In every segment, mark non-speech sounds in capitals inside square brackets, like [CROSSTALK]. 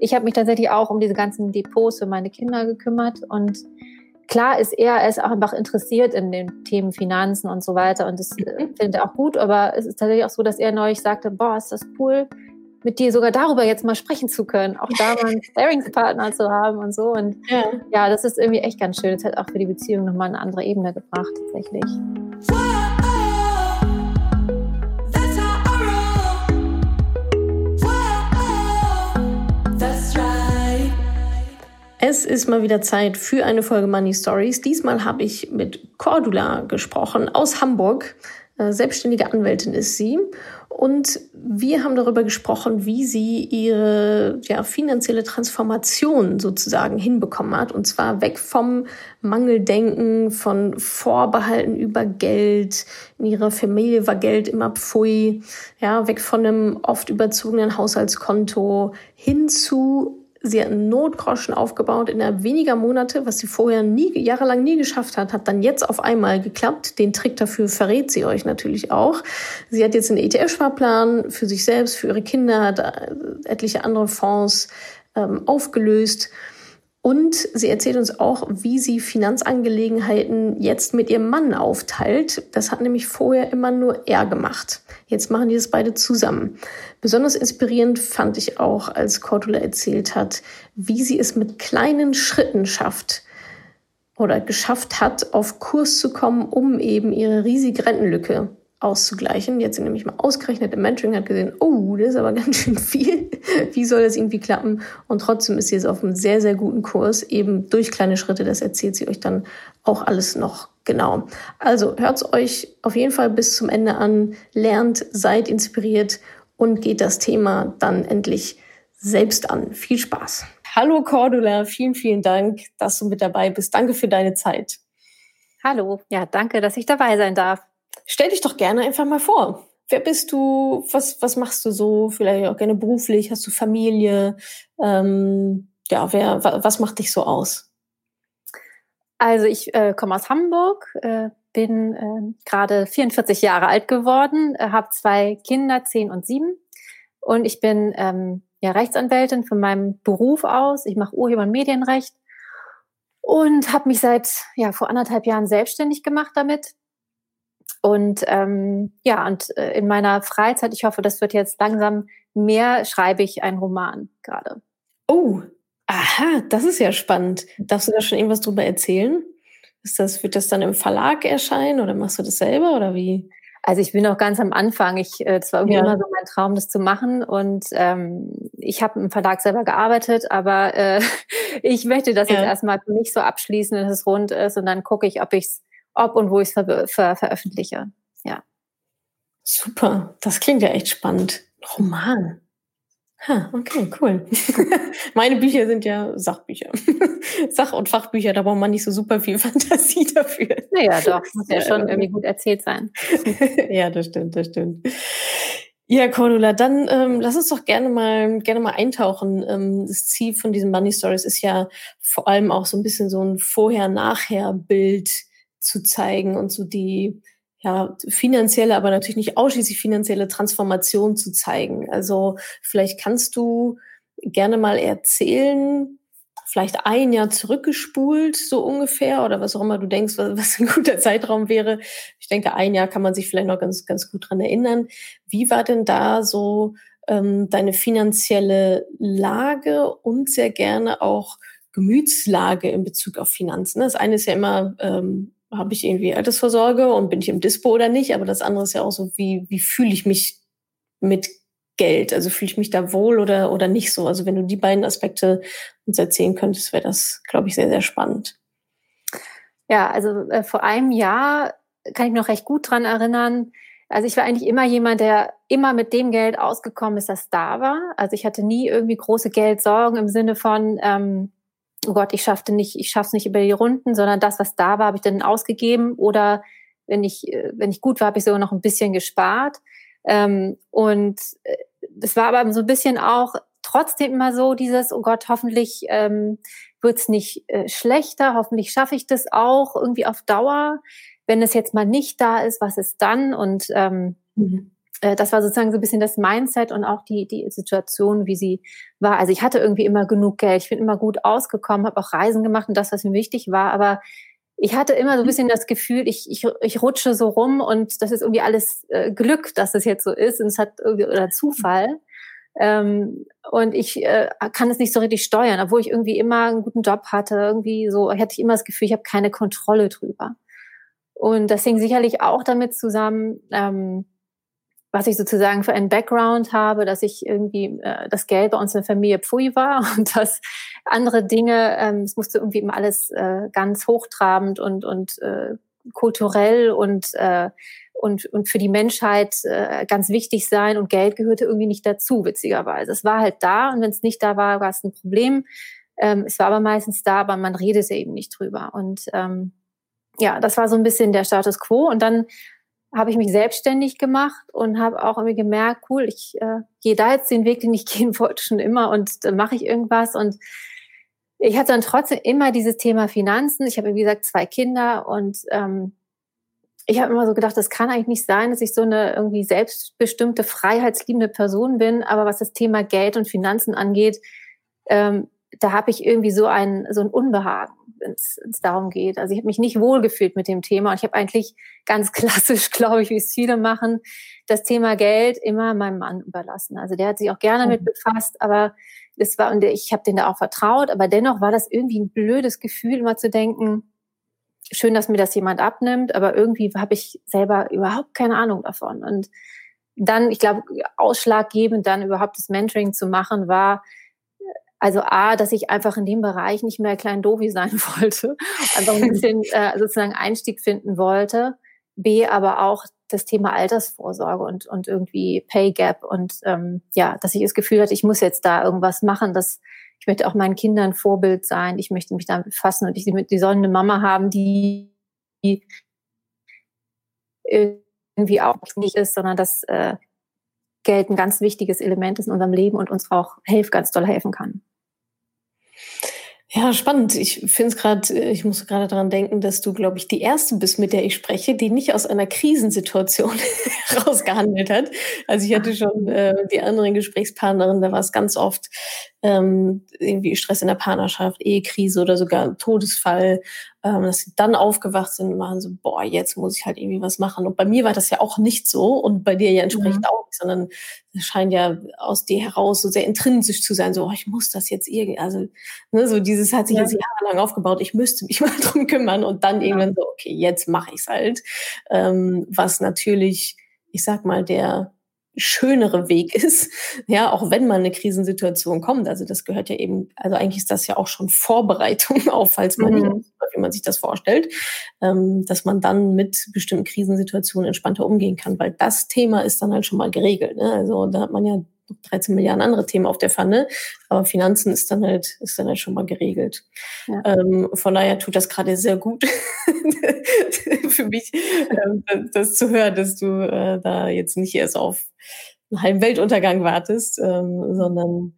ich habe mich tatsächlich auch um diese ganzen Depots für meine Kinder gekümmert und klar ist er, er ist auch einfach interessiert in den Themen Finanzen und so weiter und das mhm. findet er auch gut, aber es ist tatsächlich auch so, dass er neulich sagte, boah, ist das cool, mit dir sogar darüber jetzt mal sprechen zu können, auch da mal einen [LAUGHS] Sparingspartner zu haben und so und ja. ja, das ist irgendwie echt ganz schön. Das hat auch für die Beziehung nochmal eine andere Ebene gebracht tatsächlich. Es ist mal wieder Zeit für eine Folge Money Stories. Diesmal habe ich mit Cordula gesprochen aus Hamburg. Äh, selbstständige Anwältin ist sie. Und wir haben darüber gesprochen, wie sie ihre ja, finanzielle Transformation sozusagen hinbekommen hat. Und zwar weg vom Mangeldenken, von Vorbehalten über Geld. In ihrer Familie war Geld immer pfui. Ja, weg von einem oft überzogenen Haushaltskonto hin zu Sie hat einen Notgroschen aufgebaut innerhalb weniger Monate, was sie vorher nie, jahrelang nie geschafft hat, hat dann jetzt auf einmal geklappt. Den Trick dafür verrät sie euch natürlich auch. Sie hat jetzt einen ETF-Sparplan für sich selbst, für ihre Kinder, hat äh, etliche andere Fonds ähm, aufgelöst und sie erzählt uns auch, wie sie Finanzangelegenheiten jetzt mit ihrem Mann aufteilt. Das hat nämlich vorher immer nur er gemacht. Jetzt machen die das beide zusammen. Besonders inspirierend fand ich auch, als Cordula erzählt hat, wie sie es mit kleinen Schritten schafft oder geschafft hat, auf Kurs zu kommen, um eben ihre riesige Rentenlücke auszugleichen. Jetzt sind nämlich mal ausgerechnet im Mentoring, hat gesehen, oh, das ist aber [LAUGHS] ganz schön viel. Wie soll das irgendwie klappen? Und trotzdem ist sie jetzt auf einem sehr, sehr guten Kurs, eben durch kleine Schritte. Das erzählt sie euch dann auch alles noch genau. Also hört's euch auf jeden Fall bis zum Ende an, lernt, seid inspiriert und geht das Thema dann endlich selbst an. Viel Spaß. Hallo Cordula, vielen, vielen Dank, dass du mit dabei bist. Danke für deine Zeit. Hallo, ja, danke, dass ich dabei sein darf. Stell dich doch gerne einfach mal vor. Wer bist du? Was, was machst du so? Vielleicht auch gerne beruflich? Hast du Familie? Ähm, ja, wer, was macht dich so aus? Also ich äh, komme aus Hamburg, äh, bin äh, gerade 44 Jahre alt geworden, äh, habe zwei Kinder, zehn und sieben. Und ich bin ähm, ja Rechtsanwältin von meinem Beruf aus. Ich mache Urheber- und Medienrecht und habe mich seit ja vor anderthalb Jahren selbstständig gemacht damit und ähm, ja, und äh, in meiner Freizeit, ich hoffe, das wird jetzt langsam mehr, schreibe ich einen Roman gerade. Oh, aha, das ist ja spannend. Darfst du da schon irgendwas drüber erzählen? Ist das, wird das dann im Verlag erscheinen oder machst du das selber oder wie? Also ich bin noch ganz am Anfang. Ich, äh, das war irgendwie ja. immer so mein Traum, das zu machen. Und ähm, ich habe im Verlag selber gearbeitet, aber äh, [LAUGHS] ich möchte das ja. jetzt erstmal für mich so abschließen, dass es rund ist. Und dann gucke ich, ob ich es ob und wo ich es ver ver veröffentliche. Ja. Super, das klingt ja echt spannend. Roman. Ha, okay, cool. [LAUGHS] Meine Bücher sind ja Sachbücher. [LAUGHS] Sach- und Fachbücher, da braucht man nicht so super viel [LAUGHS] Fantasie dafür. Naja, doch, muss ja schon irgendwie gut erzählt sein. ja, das stimmt, das stimmt. Ja, Cordula, dann ähm, lass uns doch gerne mal gerne mal eintauchen. Ähm, das Ziel von diesen Money Stories ist ja vor allem auch so ein bisschen so ein Vorher-Nachher-Bild zu zeigen und so die ja, finanzielle, aber natürlich nicht ausschließlich finanzielle Transformation zu zeigen. Also vielleicht kannst du gerne mal erzählen, vielleicht ein Jahr zurückgespult, so ungefähr, oder was auch immer du denkst, was, was ein [LAUGHS] guter Zeitraum wäre. Ich denke, ein Jahr kann man sich vielleicht noch ganz, ganz gut dran erinnern. Wie war denn da so ähm, deine finanzielle Lage und sehr gerne auch Gemütslage in Bezug auf Finanzen? Das eine ist ja immer, ähm, habe ich irgendwie Altersvorsorge und bin ich im Dispo oder nicht? Aber das andere ist ja auch so, wie, wie fühle ich mich mit Geld? Also fühle ich mich da wohl oder, oder nicht so? Also wenn du die beiden Aspekte uns erzählen könntest, wäre das, glaube ich, sehr, sehr spannend. Ja, also äh, vor einem Jahr kann ich mich noch recht gut dran erinnern. Also ich war eigentlich immer jemand, der immer mit dem Geld ausgekommen ist, das da war. Also ich hatte nie irgendwie große Geldsorgen im Sinne von, ähm, oh Gott, ich schaffte nicht, ich schaff's nicht über die Runden, sondern das, was da war, habe ich dann ausgegeben oder wenn ich, äh, wenn ich gut war, habe ich sogar noch ein bisschen gespart. Ähm, und es äh, war aber so ein bisschen auch trotzdem immer so dieses, oh Gott, hoffentlich ähm, wird's nicht äh, schlechter, hoffentlich schaffe ich das auch irgendwie auf Dauer. Wenn es jetzt mal nicht da ist, was ist dann? Und ähm, mhm. Äh, das war sozusagen so ein bisschen das Mindset und auch die, die Situation, wie sie war. Also ich hatte irgendwie immer genug Geld, ich bin immer gut ausgekommen, habe auch Reisen gemacht und das, was mir wichtig war, aber ich hatte immer so ein bisschen das Gefühl, ich, ich, ich rutsche so rum und das ist irgendwie alles äh, Glück, dass das jetzt so ist und es hat irgendwie oder Zufall. Ähm, und ich äh, kann es nicht so richtig steuern, obwohl ich irgendwie immer einen guten Job hatte. Irgendwie so hatte ich immer das Gefühl, ich habe keine Kontrolle drüber. Und das hing sicherlich auch damit zusammen, ähm, was ich sozusagen für einen Background habe, dass ich irgendwie äh, das Geld bei uns in der Familie Pfui war [LAUGHS] und dass andere Dinge, ähm, es musste irgendwie immer alles äh, ganz hochtrabend und, und äh, kulturell und, äh, und, und für die Menschheit äh, ganz wichtig sein und Geld gehörte irgendwie nicht dazu, witzigerweise. Es war halt da und wenn es nicht da war, war es ein Problem. Ähm, es war aber meistens da, aber man redete eben nicht drüber. Und ähm, ja, das war so ein bisschen der Status quo. Und dann habe ich mich selbstständig gemacht und habe auch irgendwie gemerkt, cool, ich äh, gehe da jetzt den Weg, den ich [LAUGHS] gehen wollte schon immer und dann mache ich irgendwas und ich hatte dann trotzdem immer dieses Thema Finanzen. Ich habe, wie gesagt, zwei Kinder und ähm, ich habe immer so gedacht, das kann eigentlich nicht sein, dass ich so eine irgendwie selbstbestimmte, freiheitsliebende Person bin. Aber was das Thema Geld und Finanzen angeht, ähm, da habe ich irgendwie so ein, so ein Unbehagen, wenn es darum geht. Also ich habe mich nicht wohlgefühlt mit dem Thema und ich habe eigentlich ganz [LAUGHS] klassisch, glaube ich, wie es viele machen, das Thema Geld immer meinem Mann überlassen. Also der hat sich auch gerne mhm. mit befasst, aber das war und ich habe den da auch vertraut, aber dennoch war das irgendwie ein blödes Gefühl, immer zu denken, schön, dass mir das jemand abnimmt, aber irgendwie habe ich selber überhaupt keine Ahnung davon und dann, ich glaube, ausschlaggebend dann überhaupt das Mentoring zu machen, war, also A, dass ich einfach in dem Bereich nicht mehr klein Dovi sein [LAUGHS] wollte, einfach ein bisschen [LAUGHS] äh, sozusagen Einstieg finden wollte. B, aber auch das Thema Altersvorsorge und, und irgendwie Pay Gap und ähm, ja, dass ich das Gefühl hatte, ich muss jetzt da irgendwas machen, dass ich möchte auch meinen Kindern Vorbild sein, ich möchte mich damit befassen und ich, die sollen eine Mama haben, die, die irgendwie auch nicht ist, sondern dass äh, Geld ein ganz wichtiges Element ist in unserem Leben und uns auch helfen, ganz doll helfen kann. Ja, spannend. Ich finde es gerade, äh, ich muss gerade daran denken, dass du, glaube ich, die erste bist, mit der ich spreche, die nicht aus einer Krisensituation [LAUGHS] rausgehandelt hat. Also ich hatte [LAUGHS] schon äh, die anderen Gesprächspartnerinnen, da war es ganz oft ähm, irgendwie Stress in der Partnerschaft, Ehekrise oder sogar Todesfall, ähm, dass sie dann aufgewacht sind und waren so, boah, jetzt muss ich halt irgendwie was machen. Und bei mir war das ja auch nicht so und bei dir ja entsprechend mhm. auch nicht, sondern es scheint ja aus dir heraus so sehr intrinsisch zu sein, so, oh, ich muss das jetzt irgendwie, also ne, so dieses hat sich ja. jetzt jahrelang aufgebaut, ich müsste mich [LAUGHS] mal drum kümmern und dann irgendwann so, okay, jetzt mache ich es halt. Ähm, was natürlich, ich sag mal, der schönere Weg ist, [LAUGHS] ja, auch wenn mal eine Krisensituation kommt. Also das gehört ja eben, also eigentlich ist das ja auch schon Vorbereitung [LAUGHS] auf, falls man mhm. wie man sich das vorstellt, ähm, dass man dann mit bestimmten Krisensituationen entspannter umgehen kann, weil das Thema ist dann halt schon mal geregelt. Ne? Also da hat man ja 13 Milliarden andere Themen auf der Pfanne, aber Finanzen ist dann halt, ist dann halt schon mal geregelt. Ja. Ähm, von daher tut das gerade sehr gut [LAUGHS] für mich, ähm, das, zu hören, dass du äh, da jetzt nicht erst auf einen halben Weltuntergang wartest, ähm, sondern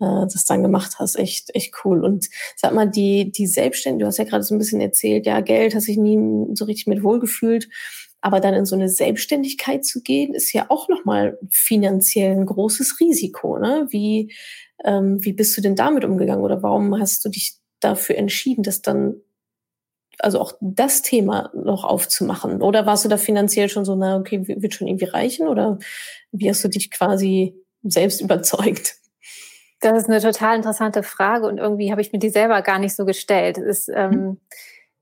äh, das dann gemacht hast. Echt, echt cool. Und sag mal, die, die Selbstständigkeit, du hast ja gerade so ein bisschen erzählt, ja, Geld hast dich nie so richtig mit wohlgefühlt. Aber dann in so eine Selbstständigkeit zu gehen, ist ja auch nochmal finanziell ein großes Risiko. Ne? Wie, ähm, wie bist du denn damit umgegangen oder warum hast du dich dafür entschieden, das dann, also auch das Thema noch aufzumachen? Oder warst du da finanziell schon so, na, okay, wird schon irgendwie reichen? Oder wie hast du dich quasi selbst [LAUGHS] überzeugt? Das ist eine total interessante Frage und irgendwie habe ich mir die selber gar nicht so gestellt. Es ist, ähm, hm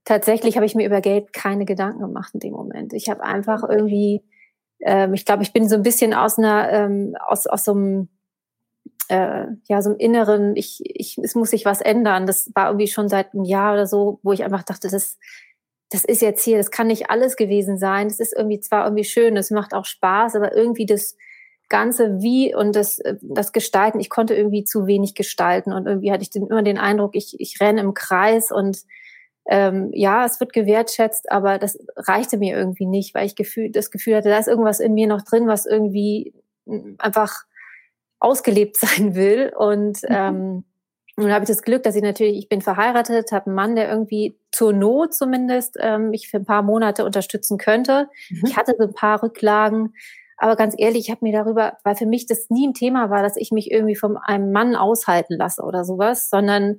tatsächlich habe ich mir über Geld keine Gedanken gemacht in dem Moment. Ich habe einfach irgendwie, ähm, ich glaube, ich bin so ein bisschen aus einer, ähm, aus, aus so einem, äh, ja, so einem inneren, ich, ich, es muss sich was ändern. Das war irgendwie schon seit einem Jahr oder so, wo ich einfach dachte, das, das ist jetzt hier, das kann nicht alles gewesen sein. Das ist irgendwie zwar irgendwie schön, es macht auch Spaß, aber irgendwie das Ganze wie und das, das Gestalten, ich konnte irgendwie zu wenig gestalten und irgendwie hatte ich den, immer den Eindruck, ich, ich renne im Kreis und ähm, ja, es wird gewertschätzt, aber das reichte mir irgendwie nicht, weil ich Gefühl, das Gefühl hatte, da ist irgendwas in mir noch drin, was irgendwie einfach ausgelebt [LAUGHS] sein will. Und mhm. ähm, nun habe ich das Glück, dass ich natürlich, ich bin verheiratet, habe einen Mann, der irgendwie zur Not zumindest ähm, mich für ein paar Monate unterstützen könnte. Mhm. Ich hatte so ein paar Rücklagen, Aber ganz ehrlich, ich habe mir darüber, weil für mich das nie ein Thema war, dass ich mich irgendwie von einem Mann aushalten lasse oder sowas, sondern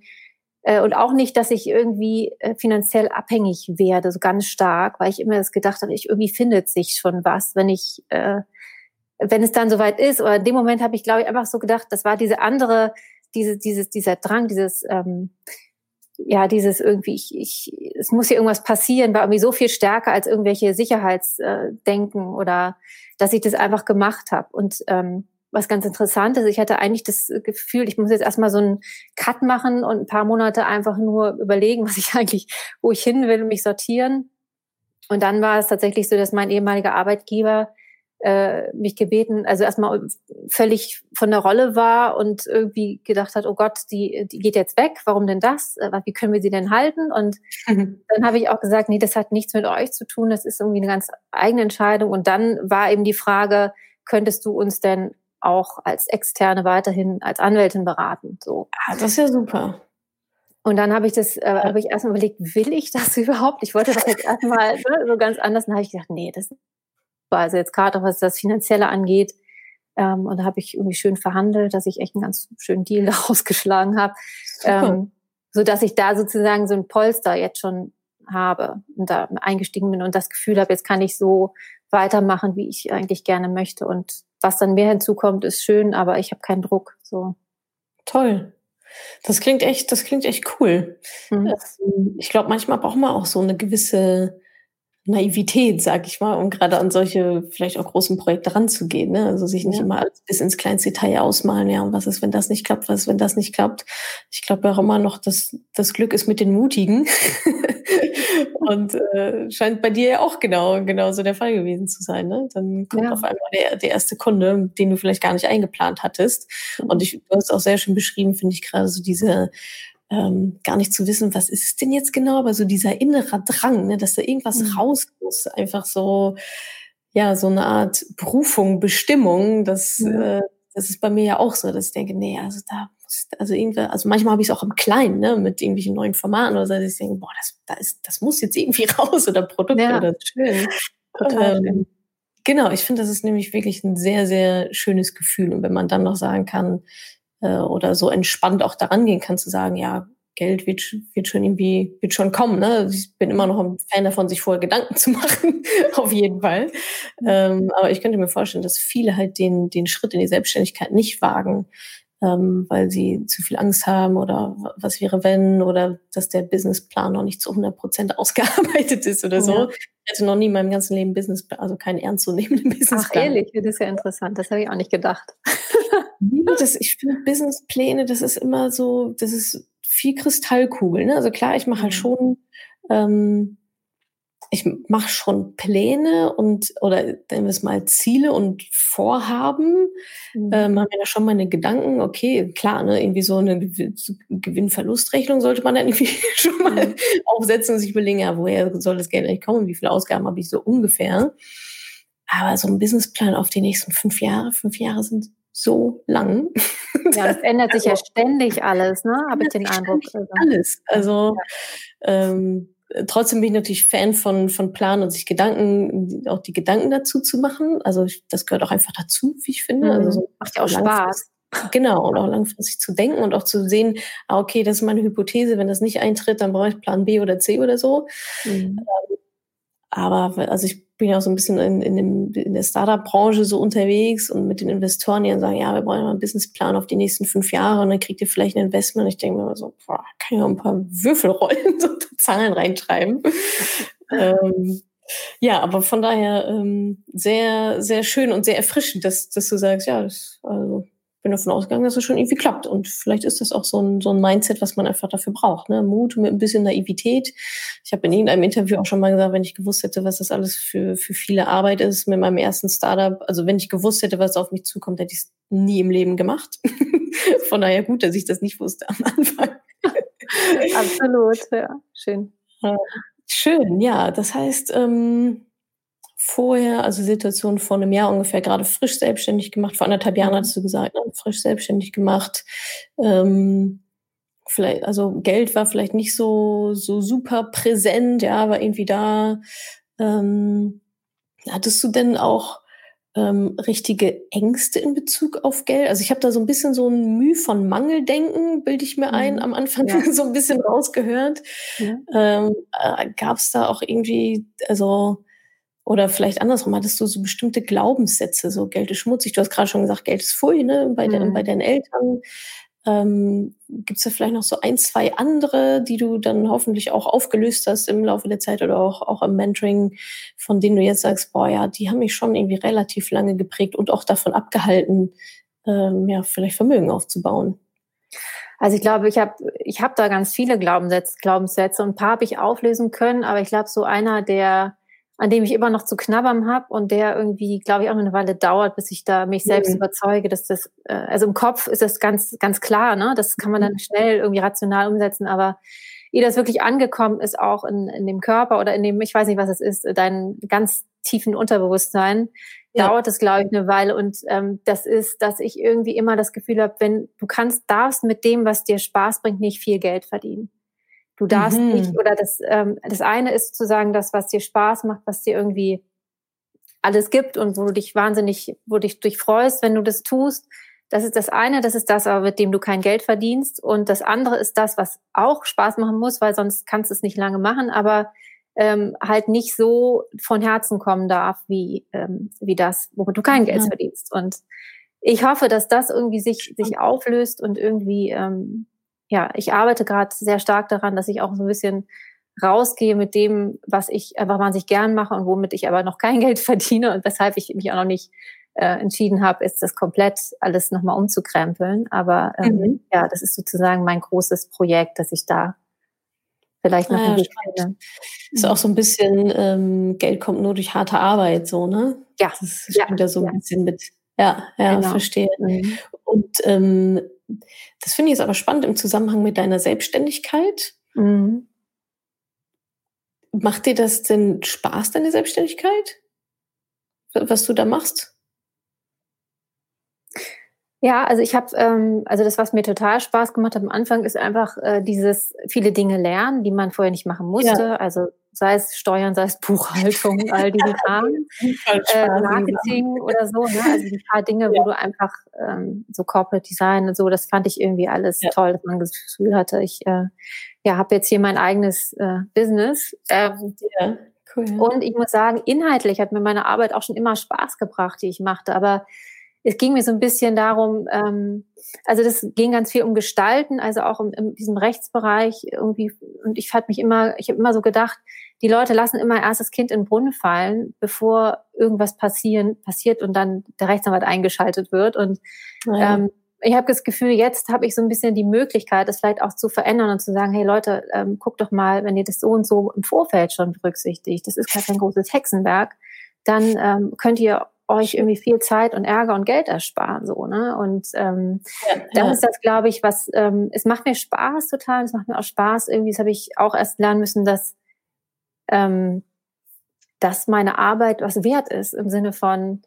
und auch nicht, dass ich irgendwie äh, finanziell abhängig werde, so ganz stark, weil ich immer das gedacht habe, ich irgendwie findet sich schon was, wenn ich, äh, wenn es dann soweit ist. Oder in dem Moment habe ich, glaube ich, einfach so gedacht, das war diese andere, diese, dieses, dieser Drang, dieses, ähm, ja, dieses irgendwie, ich, ich, es muss hier irgendwas passieren, war irgendwie so viel stärker als irgendwelche Sicherheitsdenken oder dass ich das einfach gemacht habe. Und ähm, was ganz interessant ist, ich hatte eigentlich das Gefühl, ich muss jetzt erstmal so einen Cut machen und ein paar Monate einfach nur überlegen, [LAUGHS] was ich eigentlich, wo ich hin will, mich sortieren. Und dann war es tatsächlich so, dass mein ehemaliger Arbeitgeber äh, mich gebeten, also erstmal völlig von der Rolle war und irgendwie gedacht hat, oh Gott, die, die geht jetzt weg, warum denn das? Äh, wie können wir sie denn halten? Und mhm. [LAUGHS] dann habe ich auch gesagt, nee, das hat nichts mit euch zu tun, das ist irgendwie eine ganz eigene Entscheidung. Und dann war eben die Frage, könntest du uns denn auch als Externe weiterhin als Anwältin beraten? So. Ah, das ist ja super. Und dann habe ich das, äh, habe ich erstmal überlegt, will ich das [LAUGHS] überhaupt? Ich wollte das jetzt erstmal ne, so ganz anders. Dann habe ich gedacht, nee, das also jetzt gerade was das Finanzielle angeht. Ähm, und da habe ich irgendwie schön verhandelt, dass ich echt einen ganz schönen Deal [LAUGHS] daraus geschlagen habe. Ähm, so dass ich da sozusagen so ein Polster jetzt schon habe und da eingestiegen bin und das Gefühl habe, jetzt kann ich so weitermachen, wie ich eigentlich gerne möchte. Und was dann mehr hinzukommt, ist schön, aber ich habe keinen Druck. So. Toll. Das klingt echt, das klingt echt cool. Mhm. Ich glaube, manchmal braucht man auch so eine gewisse Naivität, sag ich mal, um gerade an solche vielleicht auch großen Projekte ranzugehen. Ne? Also sich nicht ja. immer bis ins kleinste Detail ausmalen, ja, und was ist, wenn das nicht klappt, was ist, wenn das nicht klappt. Ich glaube auch immer noch, dass das Glück ist mit den Mutigen. [LAUGHS] und äh, scheint bei dir ja auch genau genauso der Fall gewesen zu sein. Ne? Dann kommt ja. auf einmal der, der erste Kunde, den du vielleicht gar nicht eingeplant hattest. Und ich, du hast auch sehr schön beschrieben, finde ich gerade so diese ähm, gar nicht zu wissen, was ist es denn jetzt genau, aber so dieser innere Drang, ne, dass da irgendwas mhm. raus muss, einfach so, ja, so eine Art Berufung, Bestimmung, das, mhm. äh, das ist bei mir ja auch so, dass ich denke, nee, also da muss, also irgendwie, also manchmal habe ich es auch im Kleinen, ne, mit irgendwelchen neuen Formaten oder so, dass ich denke, boah, das, da ist, das muss jetzt irgendwie [LAUGHS] raus oder Produkte ja, oder schön. Total ähm, schön. Genau, ich finde, das ist nämlich wirklich ein sehr, sehr schönes Gefühl. Und wenn man dann noch sagen kann, äh, oder so entspannt auch daran gehen kann, zu sagen, ja, Geld wird, wird schon irgendwie, wird schon kommen. Ne? Ich bin immer noch ein Fan davon, sich vorher Gedanken [LAUGHS] zu machen, auf jeden Fall. Ähm, aber ich könnte mir vorstellen, dass viele halt den, den Schritt in die Selbstständigkeit nicht wagen, ähm, weil sie zu viel Angst haben oder was wäre wenn oder dass der Businessplan noch nicht zu 100 Prozent [LAUGHS] ausgearbeitet ist oder so. Ja. Ich hatte noch nie in meinem ganzen Leben Business, also keinen ernstzunehmenden Businessplan. Ach ehrlich, das ist ja interessant. Das habe ich auch nicht gedacht. [LAUGHS] das, ich finde Businesspläne, das ist immer so, das ist viel Kristallkugel. Ne? Also klar, ich mache halt mhm. schon ähm, ich mache schon Pläne und oder nennen wir es mal Ziele und Vorhaben. Mhm. Ähm, haben ja schon meine Gedanken, okay, klar, ne, irgendwie so eine Gewinn-Verlustrechnung sollte man dann [LAUGHS] irgendwie schon mal mhm. aufsetzen und sich überlegen, ja, woher soll das Geld eigentlich kommen, wie viele Ausgaben habe ich so ungefähr. Aber so ein Businessplan auf die nächsten fünf Jahre, fünf Jahre sind so lang. Ja, es [LAUGHS] ändert sich ja also ständig alles, ne? Habe ich den Eindruck. Also. Alles. Also ähm, trotzdem bin ich natürlich Fan von, von Plan und sich Gedanken, auch die Gedanken dazu zu machen. Also ich, das gehört auch einfach dazu, wie ich finde. Also mhm. Also so macht ja auch Spaß. Genau, und auch langfristig zu denken und auch zu sehen, ah, okay, das ist meine Hypothese, wenn das nicht eintritt, dann brauche ich Plan B oder C oder so. Mhm. Ähm, aber also ich bin ja auch so ein bisschen in, in, dem, in der Startup-Branche so unterwegs und mit den Investoren, die dann sagen, ja, wir brauchen mal einen Businessplan auf die nächsten fünf Jahre und dann kriegt ihr vielleicht ein Investment. Und ich denke mir so, boah, kann ich auch ein paar Würfel rollen, [LAUGHS] so Zahlen reinschreiben. [LAUGHS] ähm, ja, aber von daher ähm, sehr, sehr schön und sehr erfrischend, dass, dass du sagst, ja, das, also bin davon ausgegangen, dass es schon irgendwie klappt. Und vielleicht ist das auch so ein, so ein Mindset, was man einfach dafür braucht. Ne? Mut mit ein bisschen Naivität. Ich habe in irgendeinem Interview auch schon mal gesagt, wenn ich gewusst hätte, was das alles für, für viele Arbeit ist mit meinem ersten Startup, also wenn ich gewusst hätte, was auf mich zukommt, hätte ich es nie im Leben gemacht. [LAUGHS] Von daher gut, dass ich das nicht wusste am Anfang. Absolut, ja, schön. Schön, ja. Das heißt, ähm, vorher, also Situation vor einem Jahr ungefähr, gerade frisch selbstständig gemacht. Vor anderthalb Jahren mhm. hattest du gesagt, ne? frisch selbstständig gemacht. Ähm, vielleicht, also Geld war vielleicht nicht so, so super präsent, ja, aber irgendwie da. Ähm, hattest du denn auch ähm, richtige Ängste in Bezug auf Geld? Also ich habe da so ein bisschen so ein Mühe von Mangeldenken, bilde ich mir ein, mhm. am Anfang ja. [LAUGHS] so ein bisschen rausgehört. Ja. Ähm, äh, Gab es da auch irgendwie, also oder vielleicht andersrum, hattest du so bestimmte Glaubenssätze, so Geld ist schmutzig. Du hast gerade schon gesagt, Geld ist Pfui, ne, bei, mhm. de, bei deinen Eltern. Ähm, Gibt es da vielleicht noch so ein, zwei andere, die du dann hoffentlich auch aufgelöst hast im Laufe der Zeit oder auch, auch im Mentoring, von denen du jetzt sagst, boah, ja, die haben mich schon irgendwie relativ lange geprägt und auch davon abgehalten, ähm, ja, vielleicht Vermögen aufzubauen? Also ich glaube, ich habe ich hab da ganz viele Glaubenssätze, Glaubenssätze und ein paar habe ich auflösen können, aber ich glaube, so einer, der an dem ich immer noch zu knabbern habe und der irgendwie, glaube ich, auch eine Weile dauert, bis ich da mich selbst mhm. überzeuge, dass das, äh, also im Kopf ist das ganz, ganz klar, ne? Das kann man dann mhm. schnell irgendwie rational umsetzen, aber ehe das wirklich angekommen ist, auch in, in dem Körper oder in dem, ich weiß nicht, was es ist, dein ganz tiefen Unterbewusstsein, ja. dauert es, glaube ich, eine Weile. Und ähm, das ist, dass ich irgendwie immer das Gefühl habe, wenn du kannst, darfst mit dem, was dir Spaß bringt, nicht viel Geld verdienen. Du darfst mhm. nicht, oder das, ähm, das eine ist zu sagen, das, was dir Spaß macht, was dir irgendwie alles gibt und wo du dich wahnsinnig, wo du dich durchfreust, wenn du das tust. Das ist das eine, das ist das, aber mit dem du kein Geld verdienst. Und das andere ist das, was auch Spaß machen muss, weil sonst kannst du es nicht lange machen, aber ähm, halt nicht so von Herzen kommen darf, wie, ähm, wie das, womit du kein Geld verdienst. Und ich hoffe, dass das irgendwie sich, sich auflöst und irgendwie ähm, ja, ich arbeite gerade sehr stark daran, dass ich auch so ein bisschen rausgehe mit dem, was ich einfach wahnsinnig gern mache und womit ich aber noch kein [LAUGHS] Geld verdiene und weshalb ich mich auch noch nicht äh, entschieden habe, ist das komplett alles nochmal umzukrempeln. Aber ähm, mhm. ja, das ist sozusagen mein großes Projekt, dass ich da vielleicht noch ah, ja, finde. Ist auch so ein bisschen ähm, Geld kommt nur durch harte Arbeit, so ne? Ja, das spielt ja, so ein ja. bisschen mit. Ja, ja, genau. verstehe. Mhm. Und ähm, das finde ich jetzt aber spannend im Zusammenhang mit deiner Selbstständigkeit. Mhm. Macht dir das denn Spaß, deine Selbstständigkeit? Was du da machst? Ja, also ich habe, ähm, also das, was mir total Spaß gemacht hat am Anfang, ist einfach äh, dieses viele Dinge lernen, die man vorher nicht machen musste. Ja. Also sei es Steuern, sei es [LAUGHS] Buchhaltung, all diese Kram, [LAUGHS] äh, Marketing oder so. Ne? Also ein paar Dinge, ja. wo du einfach ähm, so Corporate Design und so, das fand ich irgendwie alles toll, dass man das Gefühl hatte, ich äh, ja, habe jetzt hier mein eigenes äh, Business. Ähm. Cool. Und ich muss sagen, inhaltlich hat mir meine Arbeit auch schon immer Spaß gebracht, die ich machte. Aber es ging mir so ein bisschen darum, ähm, also das ging ganz viel um Gestalten, also auch in, in diesem Rechtsbereich irgendwie. Und ich fand mich immer, ich habe immer so gedacht, die Leute lassen immer erst das Kind in den Brunnen fallen, bevor irgendwas passieren, passiert und dann der Rechtsanwalt eingeschaltet wird. Und ja. ähm, ich habe das Gefühl, jetzt habe ich so ein bisschen die Möglichkeit, das vielleicht auch zu verändern und zu sagen, hey Leute, ähm, guckt doch mal, wenn ihr das so und so im Vorfeld schon berücksichtigt, das ist gar kein großes Hexenwerk, dann ähm, könnt ihr euch irgendwie viel Zeit und Ärger und Geld ersparen. So, ne? Und ähm, ja, dann ja. ist das, glaube ich, was, ähm, es macht mir Spaß total, es macht mir auch Spaß. Irgendwie, das habe ich auch erst lernen müssen, dass, ähm, dass meine Arbeit was wert ist, im Sinne von,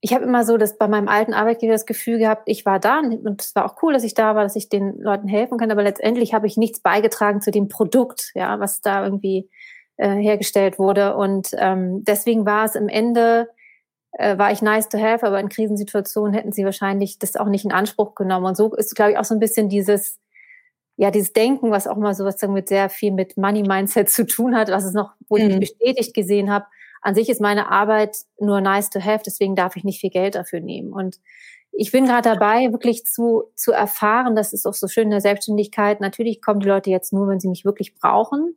ich habe immer so dass bei meinem alten Arbeitgeber das Gefühl gehabt, ich war da und es war auch cool, dass ich da war, dass ich den Leuten helfen kann, aber letztendlich habe ich nichts beigetragen zu dem Produkt, ja, was da irgendwie äh, hergestellt wurde. Und ähm, deswegen war es im Ende äh, war ich nice to have, aber in Krisensituationen hätten sie wahrscheinlich das auch nicht in Anspruch genommen. Und so ist, glaube ich, auch so ein bisschen dieses, ja, dieses Denken, was auch mal sowas mit sehr viel mit Money Mindset zu tun hat, was es noch, wo ich mich mhm. bestätigt gesehen habe. An sich ist meine Arbeit nur nice to have, deswegen darf ich nicht viel Geld dafür nehmen. Und ich bin gerade dabei, wirklich zu, zu erfahren, das ist auch so schön in der Selbstständigkeit. Natürlich kommen die Leute jetzt nur, wenn sie mich wirklich brauchen.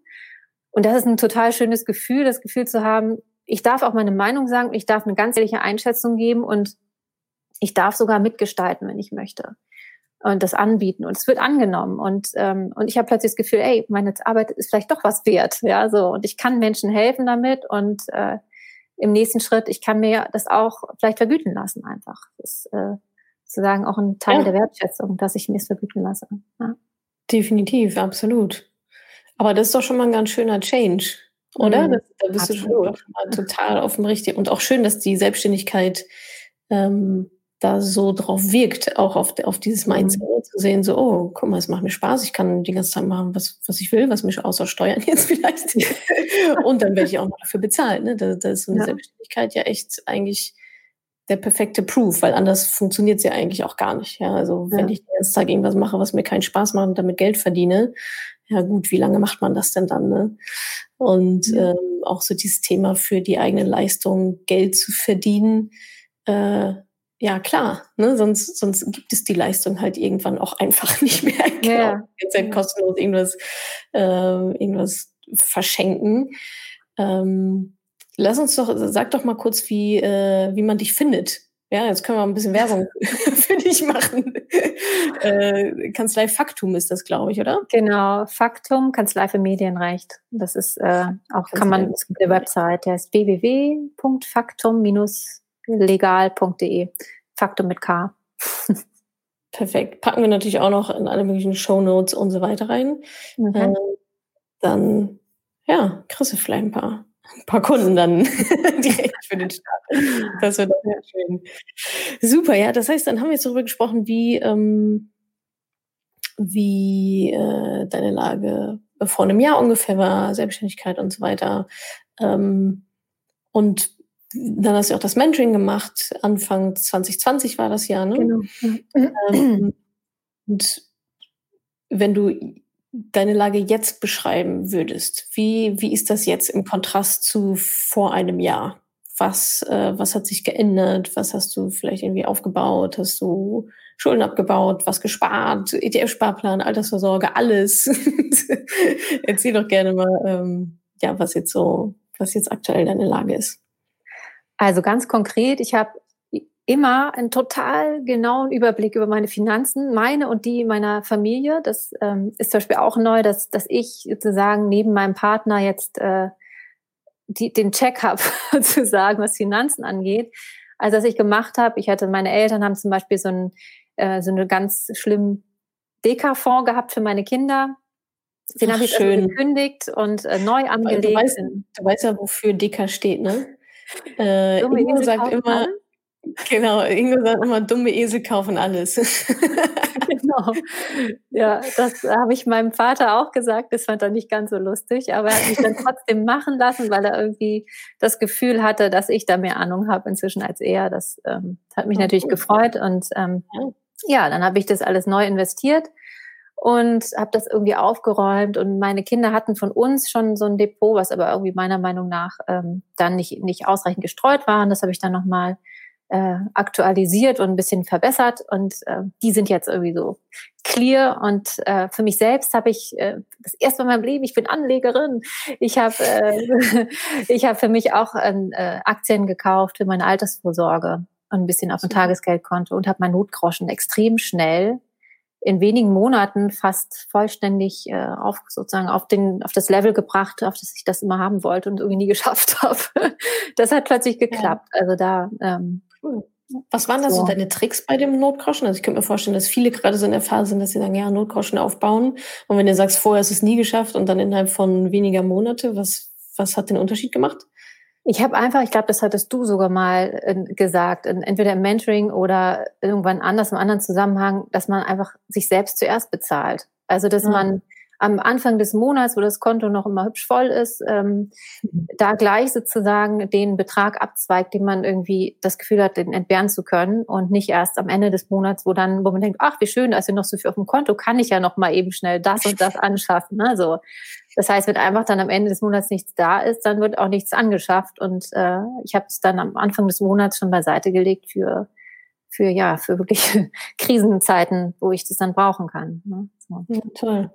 Und das ist ein total schönes Gefühl, das Gefühl zu haben, ich darf auch meine Meinung sagen, ich darf eine ganz ehrliche Einschätzung geben und ich darf sogar mitgestalten, wenn ich möchte und das anbieten und es wird angenommen und ähm, und ich habe plötzlich das Gefühl, ey, meine Arbeit ist vielleicht doch was wert, ja so und ich kann Menschen helfen damit und äh, im nächsten Schritt, ich kann mir das auch vielleicht vergüten lassen einfach. Das ist äh, sozusagen auch ein Teil ja. der Wertschätzung, dass ich mir es vergüten lasse. Ja. Definitiv, absolut. Aber das ist doch schon mal ein ganz schöner Change. Oder? Mhm. Das, da bist Absolut. du schon total auf dem richtigen. Und auch schön, dass die Selbstständigkeit ähm, da so drauf wirkt, auch auf, auf dieses mhm. Mindset mhm. zu sehen, so, oh, guck mal, es macht mir Spaß, ich kann die ganze Zeit machen, was, was ich will, was mich außer Steuern [LAUGHS] jetzt vielleicht. [LAUGHS] und dann werde ich auch noch dafür bezahlt. Ne? Da, da ist so eine ja. Selbstständigkeit ja echt eigentlich der perfekte Proof, weil anders funktioniert es ja eigentlich auch gar nicht. Ja, also ja. wenn ich den ganzen Tag irgendwas mache, was mir keinen Spaß macht und damit Geld verdiene, ja gut, wie lange macht man das denn dann? Ne? Und ja. ähm, auch so dieses Thema für die eigene Leistung Geld zu verdienen, äh, ja klar, ne? sonst, sonst gibt es die Leistung halt irgendwann auch einfach [LAUGHS] nicht mehr. Genau. Ja. Jetzt halt kostenlos irgendwas, äh, irgendwas verschenken. Ähm, lass uns doch, sag doch mal kurz, wie, äh, wie man dich findet. Ja, jetzt können wir ein bisschen Werbung [LAUGHS] [LAUGHS] für dich machen. äh, Kanzlei Faktum ist das, glaube ich, oder? Genau, Faktum, Kanzlei für Medienrecht. Das ist äh, auch, Kanzlei. kann man, es gibt eine Website, der ist www.faktum-legal.de. Faktum mit K. [LAUGHS] Perfekt. Packen wir natürlich auch noch in alle möglichen Show Notes und so weiter rein. Mhm. Äh, dann, ja, kriegst du vielleicht ein paar ein paar Kunden dann [LAUGHS] direkt für den Start. Das wird sehr schön. Super, ja. Das heißt, dann haben wir jetzt darüber gesprochen, wie, ähm, wie äh, deine Lage vor einem Jahr ungefähr war, Selbstständigkeit und so weiter. Ähm, und dann hast du auch das Mentoring gemacht. Anfang 2020 war das Jahr, ne? Genau. Ähm, und wenn du deine Lage jetzt beschreiben würdest, wie, wie ist das jetzt im Kontrast zu vor einem Jahr? Was, äh, was hat sich geändert? Was hast du vielleicht irgendwie aufgebaut? Hast du Schulden abgebaut? Was gespart? ETF-Sparplan, Altersvorsorge, alles. [LAUGHS] Erzähl doch gerne mal, ähm, ja, was jetzt so, was jetzt aktuell deine Lage ist. Also ganz konkret, ich habe immer einen total genauen Überblick über meine Finanzen, meine und die meiner Familie. Das ähm, ist zum Beispiel auch neu, dass, dass ich sozusagen neben meinem Partner jetzt äh, die, den Check habe, [LAUGHS] sozusagen, was Finanzen angeht. Also was ich gemacht habe, ich hatte, meine Eltern haben zum Beispiel so, ein, äh, so eine ganz schlimmen Deka-Fonds gehabt für meine Kinder. Den habe ich schön gekündigt und äh, neu angelegt. Du weißt, du weißt ja, wofür Deka steht, ne? Äh, Ingo sagt immer, Genau, Ingo sagt immer, dumme Esel kaufen alles. [LAUGHS] genau. Ja, das habe ich meinem Vater auch gesagt. Das fand er nicht ganz so lustig, aber er hat mich dann [LAUGHS] trotzdem machen lassen, weil er irgendwie das Gefühl hatte, dass ich da mehr Ahnung habe inzwischen als er. Das ähm, hat mich natürlich gefreut und ähm, ja, dann habe ich das alles neu investiert und habe das irgendwie aufgeräumt und meine Kinder hatten von uns schon so ein Depot, was aber irgendwie meiner Meinung nach ähm, dann nicht nicht ausreichend gestreut war. Und das habe ich dann nochmal äh, aktualisiert und ein bisschen verbessert und äh, die sind jetzt irgendwie so clear und äh, für mich selbst habe ich äh, das erste Mal in meinem Leben, ich bin Anlegerin, ich habe äh, [LAUGHS] ich habe für mich auch äh, Aktien gekauft für meine Altersvorsorge und ein bisschen auf dem Tagesgeldkonto und habe mein Notgroschen extrem schnell in wenigen Monaten fast vollständig äh, auf sozusagen auf den auf das Level gebracht, auf das ich das immer haben wollte und irgendwie nie [LAUGHS] geschafft habe. das hat plötzlich geklappt. Ja. Also da ähm, Cool. Was waren da so. so deine Tricks bei dem Notgroschen? Also ich könnte mir vorstellen, dass viele gerade so in der Phase sind, dass sie sagen, ja, Notgroschen aufbauen. Und wenn du sagst, vorher ist es nie geschafft und dann innerhalb von weniger Monate, was, was hat den Unterschied gemacht? Ich habe einfach, ich glaube, das hattest du sogar mal äh, gesagt, entweder im Mentoring oder irgendwann anders im anderen Zusammenhang, dass man einfach sich selbst zuerst bezahlt. Also dass ja. man am Anfang des Monats, wo das Konto noch immer hübsch voll ist, ähm, mhm. da gleich sozusagen den Betrag abzweigt, den man irgendwie das Gefühl hat, den entbehren zu können und nicht erst am Ende des Monats, wo dann, wo man denkt, ach, wie schön, da ist ja noch so viel auf dem Konto, kann ich ja noch mal eben schnell das und das [LAUGHS] anschaffen. Ne? So. Das heißt, wenn einfach dann am Ende des Monats nichts da ist, dann wird auch nichts angeschafft. Und äh, ich habe es dann am Anfang des Monats schon beiseite gelegt für für ja für wirklich [LAUGHS] Krisenzeiten, wo ich das dann brauchen kann. Ne? So. Ja, toll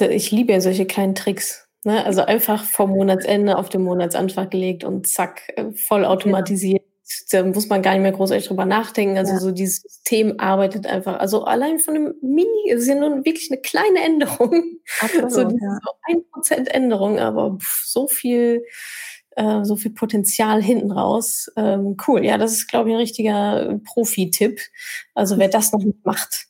ich liebe ja solche kleinen Tricks. Ne? Also einfach vom Monatsende auf den Monatsanfang gelegt und zack, äh, voll automatisiert. Ja. Da muss man gar nicht mehr großartig drüber nachdenken. Also ja. so dieses System arbeitet einfach. Also allein von einem Mini, es ist ja nur wirklich eine kleine Änderung. Absolut, so, ja. so ein Prozent Änderung, aber pff, so viel, äh, so viel Potenzial hinten raus. Ähm, cool. Ja, das ist, glaube ich, ein richtiger Profi-Tipp. Also wer das noch nicht macht,